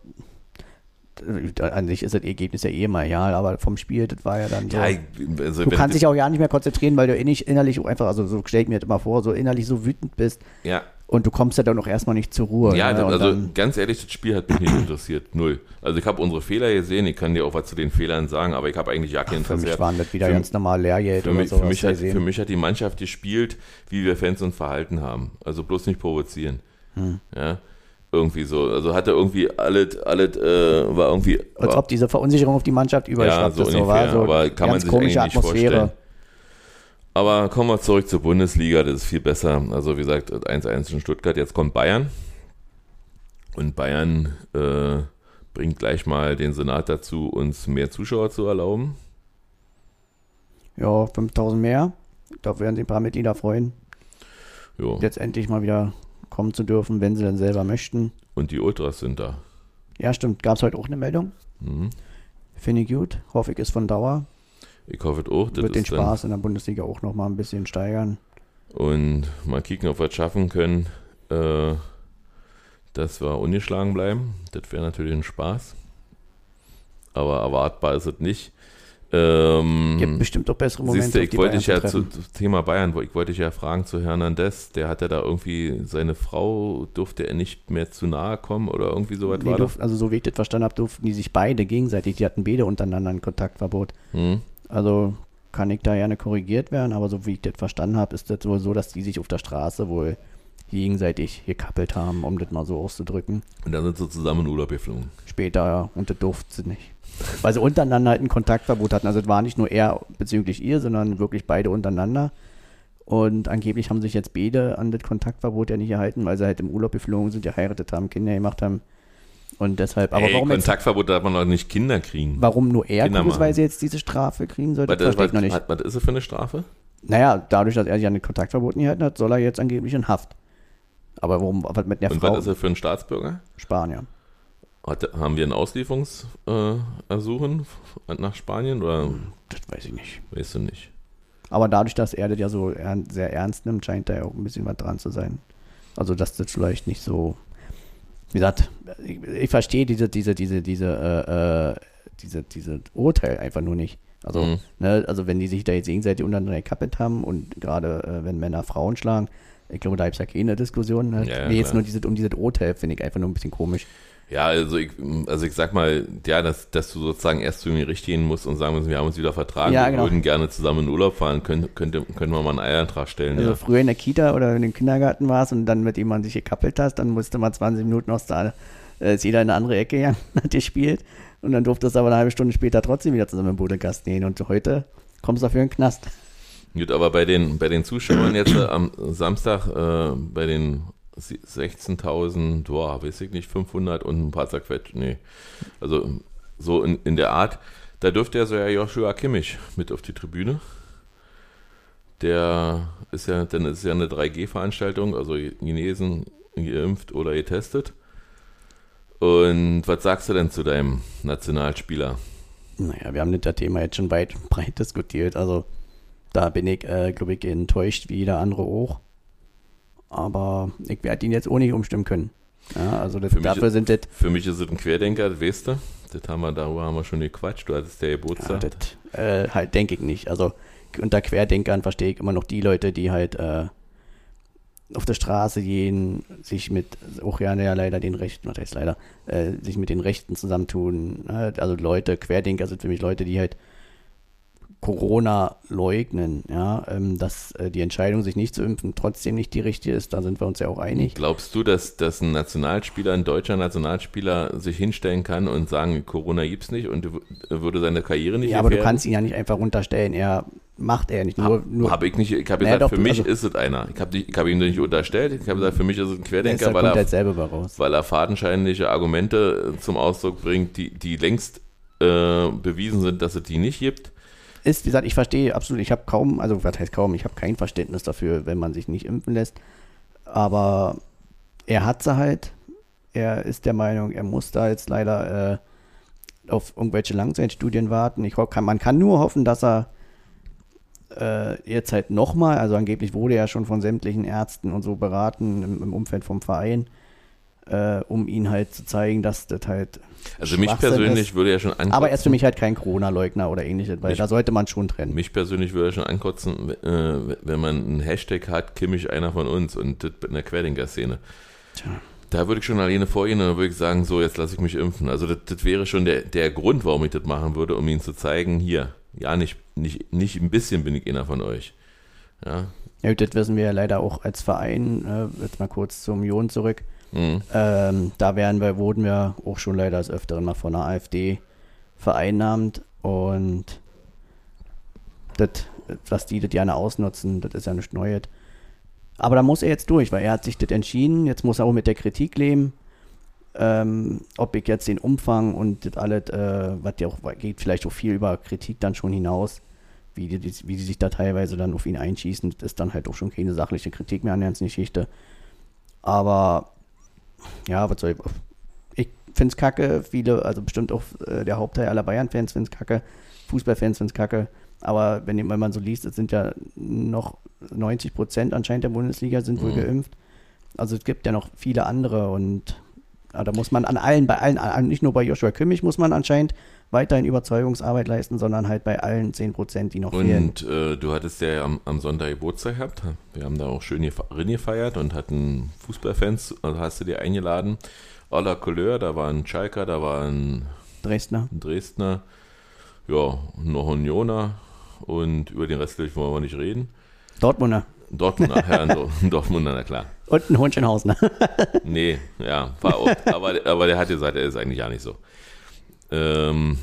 an sich ist das Ergebnis ja eh mal egal, aber vom Spiel, das war ja dann so. ja also du kannst dich auch ja nicht mehr konzentrieren, weil du innig, innerlich auch einfach, also so stell ich mir das immer vor, so innerlich so wütend bist ja, und du kommst ja dann auch erstmal nicht zur Ruhe. ja, ne? also ganz ehrlich, das Spiel hat mich nicht interessiert. Null. Also ich habe unsere Fehler gesehen, ich kann dir auch was zu den Fehlern sagen, aber ich habe eigentlich ja kein für Interesse. mich waren das wieder Für- ganz normal Lehrgeld Für oder mich, sowas. für, mich hat, für mich hat die Mannschaft gespielt, wie wir Fans uns verhalten haben. Also bloß nicht provozieren. Hm. Ja, irgendwie so. Also hatte irgendwie alles, alles äh, war irgendwie. Als war, ob diese Verunsicherung auf die Mannschaft ja, überschwappt so ist. So ungefähr. war so aber kann man ganz sich komische eigentlich nicht Atmosphäre. vorstellen. Aber kommen wir zurück zur Bundesliga, das ist viel besser. Also wie gesagt, 1-1 in Stuttgart, jetzt kommt Bayern. Und Bayern äh, bringt gleich mal den Senat dazu, uns mehr Zuschauer zu erlauben. Ja, 5000 mehr. Da werden sich ein paar Mitglieder freuen, Jo. jetzt endlich mal wieder kommen zu dürfen, wenn sie dann selber möchten. Und die Ultras sind da. Ja, stimmt. Gab es heute auch eine Meldung. Mhm. Finde ich gut. Hoffe ich ist von Dauer. Ich hoffe auch, das Wird den Spaß in der Bundesliga auch noch mal ein bisschen steigern. und mal kicken, ob wir es schaffen können, äh, dass wir ungeschlagen bleiben. Das wäre natürlich ein Spaß. Aber erwartbar ist es nicht. Ähm, Gibt bestimmt auch bessere Momente. Siehst du, auf ich wollte Bayern dich ja zu zu, Thema Bayern, ich wollte dich ja fragen zu Hernandez, der hatte da irgendwie, seine Frau durfte er nicht mehr zu nahe kommen oder irgendwie sowas Nee, war also so wie ich das verstanden habe, durften die sich beide gegenseitig, die hatten beide untereinander ein Kontaktverbot. Hm? Also kann ich da gerne korrigiert werden, aber so wie ich das verstanden habe, ist das wohl so, dass die sich auf der Straße wohl gegenseitig gekappelt haben, um das mal so auszudrücken. Und dann sind sie zusammen in Urlaub geflogen. Später, ja, und das durften sie nicht. Weil sie untereinander halt ein Kontaktverbot hatten. Also es war nicht nur er bezüglich ihr, sondern wirklich beide untereinander. Und angeblich haben sich jetzt beide an das Kontaktverbot ja nicht gehalten, weil sie halt im Urlaub geflogen sind, geheiratet haben, Kinder gemacht haben. Und deshalb, aber Ey, warum, jetzt, Kontaktverbot darf man doch nicht Kinder kriegen. warum nur er komischerweise jetzt diese Strafe kriegen soll, das Was, verstehe ich noch nicht. was, was ist das für eine Strafe? Naja, dadurch, dass er sich an das Kontaktverbot nicht gehalten hat, soll er jetzt angeblich in Haft. Aber warum, was mit der Und Frau? was ist er für ein Staatsbürger? Spanier. Hat, haben wir ein Auslieferungsersuchen äh, nach Spanien oder Das weiß ich nicht. weißt du nicht? Aber dadurch, dass er das ja so sehr ernst nimmt, scheint da ja auch ein bisschen was dran zu sein. Also, dass das vielleicht nicht so. Wie gesagt, ich, ich verstehe diese, diese, diese, diese, äh, äh, diese, diese Urteil einfach nur nicht. Also, Mhm. ne, also wenn die sich da jetzt gegenseitig untereinander gekappelt haben und gerade äh, wenn Männer Frauen schlagen, ich glaube, da gibt es ja keine Diskussion. Ne? Ja, nee, jetzt nur dieses, um dieses Urteil finde ich einfach nur ein bisschen komisch. Ja, also ich, also ich sag mal, ja, dass, dass du sozusagen erst zu mir richten musst und sagen musst, wir haben uns wieder vertragen, Ja, wir genau. würden gerne zusammen in Urlaub fahren, können, könnte, können wir mal einen Eiantrag stellen. Also ja. früher in der Kita oder in dem Kindergarten warst und dann mit jemandem sich gekappelt hast, dann musste man 20 Minuten aus der, äh, ist jeder in eine andere Ecke gegangen, hat gespielt und dann durftest du aber eine halbe Stunde später trotzdem wieder zusammen im Budegast gehen und heute kommst du dafür in den Knast. Gut, aber bei den, bei den Zuschauern jetzt äh, am Samstag, äh, bei den 16.000, boah, weiß ich nicht, 500 und ein paar zerquetscht, nee. Also so in, in der Art, da dürfte ja so ja Joshua Kimmich mit auf die Tribüne. Der ist ja, dann ist ja eine 3G-Veranstaltung, also Chinesen geimpft oder getestet. Und was sagst du denn zu deinem Nationalspieler? Naja, wir haben das Thema jetzt schon weit breit diskutiert. Also da bin ich, äh, glaube ich, enttäuscht wie jeder andere auch. Aber ich werde ihn jetzt auch nicht umstimmen können. Ja, also das, Für mich dafür ist- sind das, Für mich ist es ein Querdenker, das weißt du. Das haben wir, darüber haben wir schon gequatscht. Du hattest der ja, Geburtstag. das äh, halt denke ich nicht. Also unter Querdenkern verstehe ich immer noch die Leute, die halt äh, auf der Straße gehen, sich mit, auch gerne ja leider den Rechten, was heißt leider, äh, sich mit den Rechten zusammentun. Ne? Also Leute, Querdenker sind für mich Leute, die halt Corona leugnen, ja, ähm, dass äh, die Entscheidung, sich nicht zu impfen, trotzdem nicht die richtige ist, da sind wir uns ja auch einig. Glaubst du, dass, dass ein Nationalspieler, ein deutscher Nationalspieler sich hinstellen kann und sagen, Corona gibt's nicht und würde seine Karriere nicht Ja, aber du gefährden? kannst ihn ja nicht einfach runterstellen, er macht er nicht, nur, Hab, nur hab ich nicht, ich habe gesagt, doch, für mich also- ist es einer. Ich habe hab ihm nicht unterstellt, ich habe gesagt, für mich ist es ein er Querdenker, weil er, halt weil er fadenscheinliche Argumente zum Ausdruck bringt, die, die längst äh, bewiesen sind, dass es die nicht gibt. Ist, wie gesagt, ich verstehe absolut, ich habe kaum, also was heißt kaum, ich habe kein Verständnis dafür, wenn man sich nicht impfen lässt. Aber er hat sie halt. Er ist der Meinung, er muss da jetzt leider äh, auf irgendwelche Langzeitstudien warten. Ich kann, man kann nur hoffen, dass er äh, jetzt halt nochmal, also angeblich wurde er schon von sämtlichen Ärzten und so beraten im, im Umfeld vom Verein, äh, um ihn halt zu zeigen, dass das halt Also mich persönlich ist. würde ja schon ankotzen. Aber er ist für mich halt kein Corona-Leugner oder ähnliches, weil Mich- da sollte man schon trennen. Mich persönlich würde schon ankotzen, äh, wenn man einen Hashtag hat, Kimmich einer von uns und das in der Querdenker-Szene. Tja. Da würde ich schon alleine vorgehen und dann würde ich sagen, so, jetzt lasse ich mich impfen. Also das, das wäre schon der, der Grund, warum ich das machen würde, um ihnen zu zeigen, hier, ja, nicht, nicht, nicht ein bisschen bin ich einer von euch. Ja, Ja, das wissen wir ja leider auch als Verein. Äh, jetzt mal kurz zur Union zurück. Ähm, da wären wir, wurden wir auch schon leider des Öfteren mal von der AfD vereinnahmt und das, was die das gerne ausnutzen, das ist ja nichts Neues. Aber da muss er jetzt durch, weil er hat sich das entschieden. Jetzt muss er auch mit der Kritik leben. Ähm, ob ich jetzt den Umfang und das alles, äh, was ja auch geht, vielleicht auch viel über Kritik dann schon hinaus, wie die, die- wie die sich da teilweise dann auf ihn einschießen, das ist dann halt auch schon keine sachliche Kritik mehr an der ganzen Geschichte. Aber ja, was soll ich. Ich finde es kacke, viele, also bestimmt auch äh, der Hauptteil aller Bayern-Fans finden es kacke, Fußballfans finden es kacke. Aber wenn, wenn man so liest, es sind ja noch 90 Prozent anscheinend der Bundesliga sind wohl Mhm. geimpft. Also es gibt ja noch viele andere und ja, da muss man an allen, bei allen, an- nicht nur bei Joshua Kimmich muss man anscheinend weiterhin Überzeugungsarbeit leisten, sondern halt bei allen 10 Prozent, die noch fehlen. Und äh, du hattest ja am, am Sonntag Geburtstag gehabt. Wir haben da auch schön Rennen gefeiert und hatten Fußballfans, also hast du dir eingeladen. Aller Couleur, da war ein Schalker, da war ein Dresdner. ein Dresdner, ja, noch ein Unioner und über den Rest wollen wir nicht reden. Dortmunder. Dortmunder, ja, Dor- ein Dortmunder, na klar. Und ein Hohenschönhausener. Nee, ja, war auch, aber, aber der hat gesagt, er ist eigentlich ja nicht so. Ähm,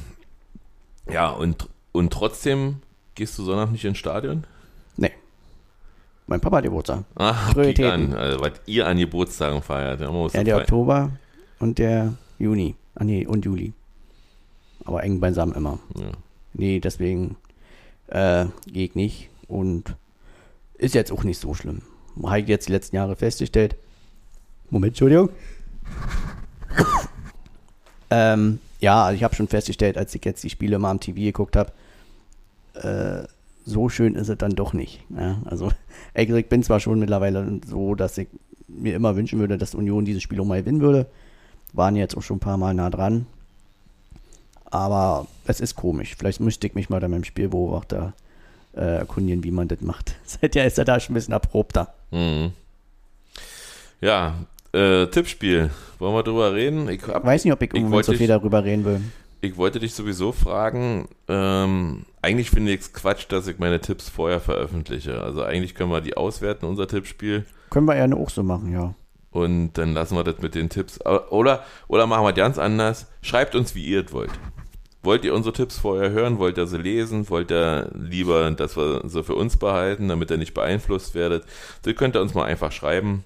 ja, und, und trotzdem gehst du Sonntag nicht ins Stadion? nee. Mein Papa hat Geburtstag. Kick Prioritäten. an, also, was ihr an Geburtstagen feiert. Ja, Ja, der feiern. Oktober und der Juni. Ah nee, und Juli. Aber eng beisammen immer. Ja. Nee, deswegen äh, gehe ich nicht. Und ist jetzt auch nicht so schlimm. Habe ich jetzt die letzten Jahre festgestellt. Moment, Entschuldigung. ähm, ja, also ich habe schon festgestellt, als ich jetzt die Spiele mal am TV geguckt habe, äh, so schön ist es dann doch nicht. Ja, also ich bin zwar schon mittlerweile so, dass ich mir immer wünschen würde, dass Union dieses Spiel auch mal gewinnen würde. Waren jetzt auch schon ein paar Mal nah dran. Aber es ist komisch. Vielleicht müsste ich mich mal da beim Spielbeobachter äh, erkundigen, wie man das macht. Ja ist er da schon ein bisschen erprobter. Mhm. Ja, Äh, Tippspiel. Wollen wir drüber reden? Ich, hab, Weiß nicht, ob ich, Ich so viel darüber reden will. ich wollte dich sowieso fragen. Ähm, eigentlich finde ich es Quatsch, dass ich meine Tipps vorher veröffentliche. Also eigentlich können wir die auswerten, unser Tippspiel. Können wir ja auch so machen, ja. Und dann lassen wir das mit den Tipps. Oder, oder machen wir ganz anders. Schreibt uns, wie ihr es wollt. Wollt ihr unsere Tipps vorher hören? Wollt ihr sie lesen? Wollt ihr lieber, dass wir sie für uns behalten, damit ihr nicht beeinflusst werdet? Das könnt ihr uns mal einfach schreiben.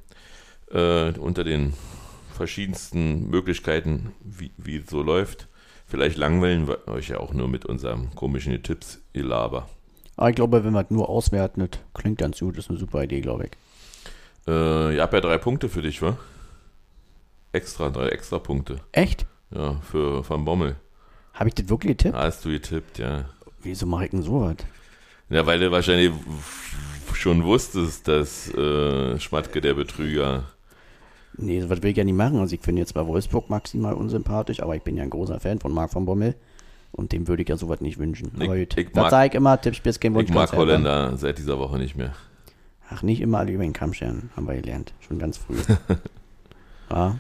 Äh, unter den verschiedensten Möglichkeiten, wie, wie es so läuft. Vielleicht langweilen wir euch ja auch nur mit unserem komischen Tipps, ihr Laber. Aber ich glaube, wenn man es nur auswerten, das klingt ganz gut, ist eine super Idee, glaube ich. Äh, ich habe ja drei Punkte für dich, wa? Extra, drei extra Punkte. Echt? Ja, für Van Bommel. Habe ich das wirklich getippt? Hast du getippt, ja. Wieso mache ich denn sowas? Ja, weil du wahrscheinlich schon wusstest, dass äh, Schmatke der Betrüger. Nee, sowas will ich ja nicht machen. Also ich finde jetzt bei Wolfsburg maximal unsympathisch, aber ich bin ja ein großer Fan von Marc von Bommel. Und dem würde ich ja sowas nicht wünschen. Ich- das mag- sage ich immer, Tippspiel ist kein Wunsch. Ich mag Holländer seit dieser Woche nicht mehr. Ach, nicht immer alle über den Kamm scheren, haben wir gelernt. Schon ganz früh. ja.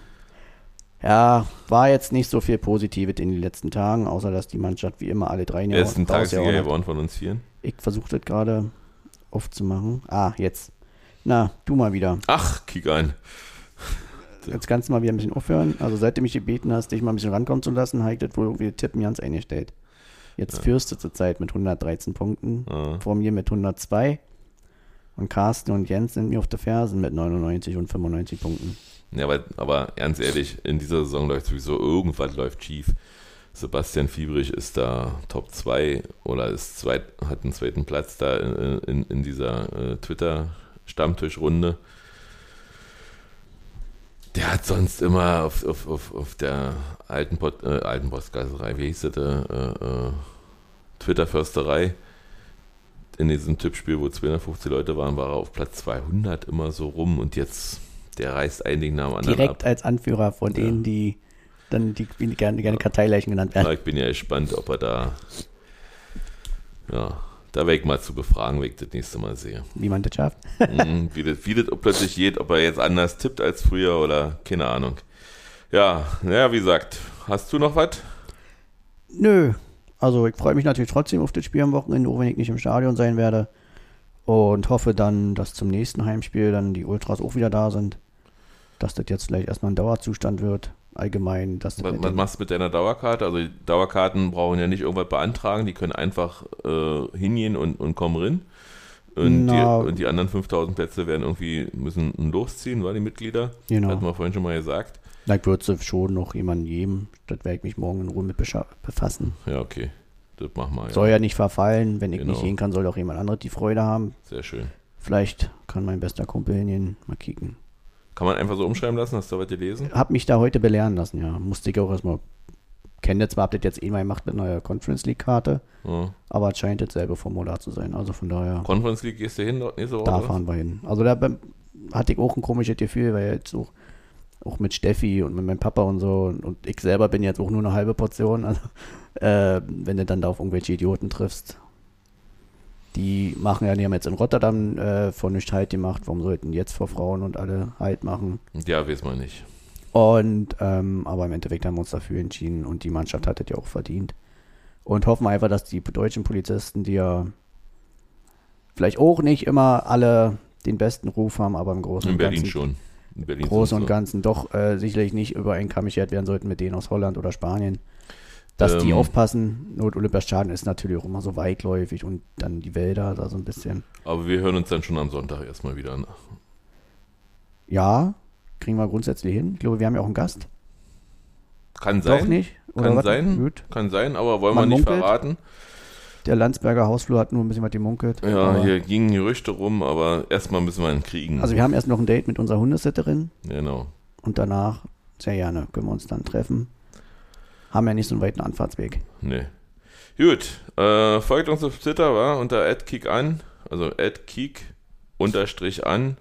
ja, war jetzt nicht so viel Positives in den letzten Tagen, außer dass die Mannschaft wie immer alle drei Tagessieger rausgehauen hat. geworden von uns vier. Ich versuche das gerade aufzumachen. Ah, jetzt. Na, du mal wieder. Ach, kick ein. Jetzt kannst du mal wieder ein bisschen aufhören. Also seit du mich gebeten hast, dich mal ein bisschen rankommen zu lassen, habe ich das wohl irgendwie tippen ganz eingestellt. Jetzt führst du zurzeit mit 113 Punkten. Ja. Vor mir mit 102. Und Carsten und Jens sind mir auf der Fersen mit 99 und 95 Punkten. Ja, aber, aber ganz ehrlich, in dieser Saison läuft sowieso irgendwas läuft schief. Sebastian Fiebrich ist da Top 2 oder ist zweit, hat einen zweiten Platz da in, in, in dieser äh, Twitter-Stammtischrunde. Der hat sonst immer auf, auf, auf, auf der alten, Pod, äh, alten Postgaserei, wie hieß das, äh, äh, Twitter-Försterei, in diesem Tippspiel, wo 250 Leute waren, war er auf Platz 200 immer so rum und jetzt, der reißt ein Ding nach dem anderen Direkt ab. als Anführer von Ja. denen, die dann die gerne, gerne Karteileichen genannt Ja, werden. ich bin ja gespannt, ob er da, ja, da werde ich mal zu befragen, wenn ich das nächste Mal sehe. Wie man das schafft. Mhm, wie, das, wie das plötzlich geht, ob er jetzt anders tippt als früher oder keine Ahnung. Ja, naja, wie gesagt, hast du noch was? Nö. Also ich freue mich natürlich trotzdem auf das Spiel am Wochenende, auch wenn ich nicht im Stadion sein werde. Und hoffe dann, dass zum nächsten Heimspiel dann die Ultras auch wieder da sind. Dass das jetzt vielleicht erstmal ein Dauerzustand wird. Allgemein. Das Was, was machst du mit deiner Dauerkarte? Also die Dauerkarten brauchen ja nicht irgendwas beantragen, die können einfach äh, hingehen und, und kommen rein. Und die, und die anderen 5000 Plätze werden irgendwie, müssen losziehen, war die Mitglieder? Genau. Hatten wir vorhin schon mal gesagt. Vielleicht wird es schon noch jemanden geben. Das werde ich mich morgen in Ruhe mit befassen. Ja, okay. Das machen wir. Ja. Soll ja nicht verfallen. Wenn ich Genau. nicht gehen kann, soll auch jemand anderes die Freude haben. Sehr schön. Vielleicht kann mein bester Kumpel hingehen. Mal kicken. Kann man einfach so umschreiben lassen? Hast du was gelesen? Hab mich da heute belehren lassen, ja. Musste ich auch erstmal. Kenne zwar, hab das jetzt eh mal gemacht mit einer Conference League Karte, Ja. aber es scheint dasselbe Formular zu sein. Also von daher, Conference League gehst du hin dort nächste Woche? da fahren wir hin. Also da hatte ich auch ein komisches Gefühl, weil jetzt auch, auch mit Steffi und mit meinem Papa und so und, und ich selber bin jetzt auch nur eine halbe Portion. Also äh, wenn du dann da auf irgendwelche Idioten triffst, die machen ja, die haben jetzt in Rotterdam äh, vor nicht halt gemacht. Warum sollten jetzt vor Frauen und alle halt machen? Ja, weiß man nicht. Und, ähm, aber im Endeffekt haben wir uns dafür entschieden und die Mannschaft hat es ja auch verdient. Und hoffen einfach, dass die deutschen Polizisten, die ja vielleicht auch nicht immer alle den besten Ruf haben, aber im Großen In und Berlin Ganzen, schon. In Berlin Großen sind und sie. Ganzen doch äh, sicherlich nicht über einen Kamm geschert werden sollten mit denen aus Holland oder Spanien. Dass die Ähm. aufpassen, Not Olympiastadion ist natürlich auch immer so weitläufig und dann die Wälder da so ein bisschen. Aber wir hören uns dann schon am Sonntag erstmal wieder an. Ja, kriegen wir grundsätzlich hin. Ich glaube, wir haben ja auch einen Gast. Kann sein. Doch nicht? Oder Kann was? sein. Gut. Kann sein, aber wollen Man wir nicht munkelt. verraten. Der Landsberger Hausflur hat nur ein bisschen was gemunkelt. Ja, hier gingen Gerüchte rum, aber erstmal müssen wir ihn kriegen. Also wir haben erst noch ein Date mit unserer Hundesitterin genau. und danach, sehr gerne, können wir uns dann treffen. Haben ja nicht so einen weiten Anfahrtsweg. Nee. Gut, äh, folgt uns auf Twitter, war unter @kickan, also @kick unterstrich an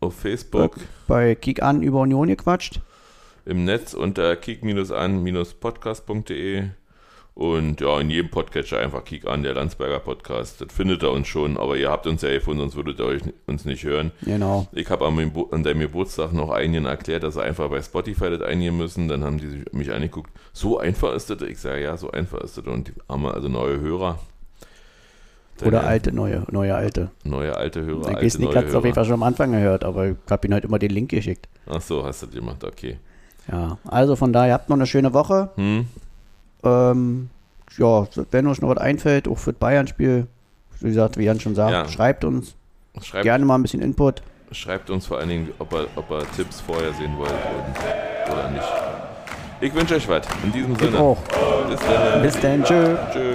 auf Facebook, Bei Kick an über Union gequatscht. im Netz unter kick-an-podcast.de Und ja, in jedem Podcatcher einfach Kick an, der Landsberger Podcast. Das findet ihr uns schon, aber ihr habt uns ja gefunden, sonst würdet ihr euch, uns nicht hören. Genau. Ich habe an, an deinem Geburtstag noch einigen erklärt, dass sie einfach bei Spotify das eingeben müssen. Dann haben die sich- mich angeguckt, so einfach ist das? Ich sage, ja, so einfach ist das. Und die haben also neue Hörer. Dann Oder alte, neue, neue, alte. Neue, alte Hörer, Der neue hat es auf jeden. Fall schon am Anfang gehört, aber ich habe ihm halt immer den Link geschickt. Ach so, hast du das gemacht, okay. Ja, also von daher, habt noch eine schöne Woche. Hm? Ähm, ja, wenn euch noch was einfällt, auch für das Bayern-Spiel, wie gesagt, wie Jan schon sagt, Ja. schreibt uns Schreibt, gerne mal ein bisschen Input. schreibt uns vor allen Dingen, ob ihr, ob ihr Tipps vorher sehen wollt und, oder nicht. Ich wünsche euch was. In diesem Ich Sinne. auch. Bis dann. Bis dann, tschö. Tschö.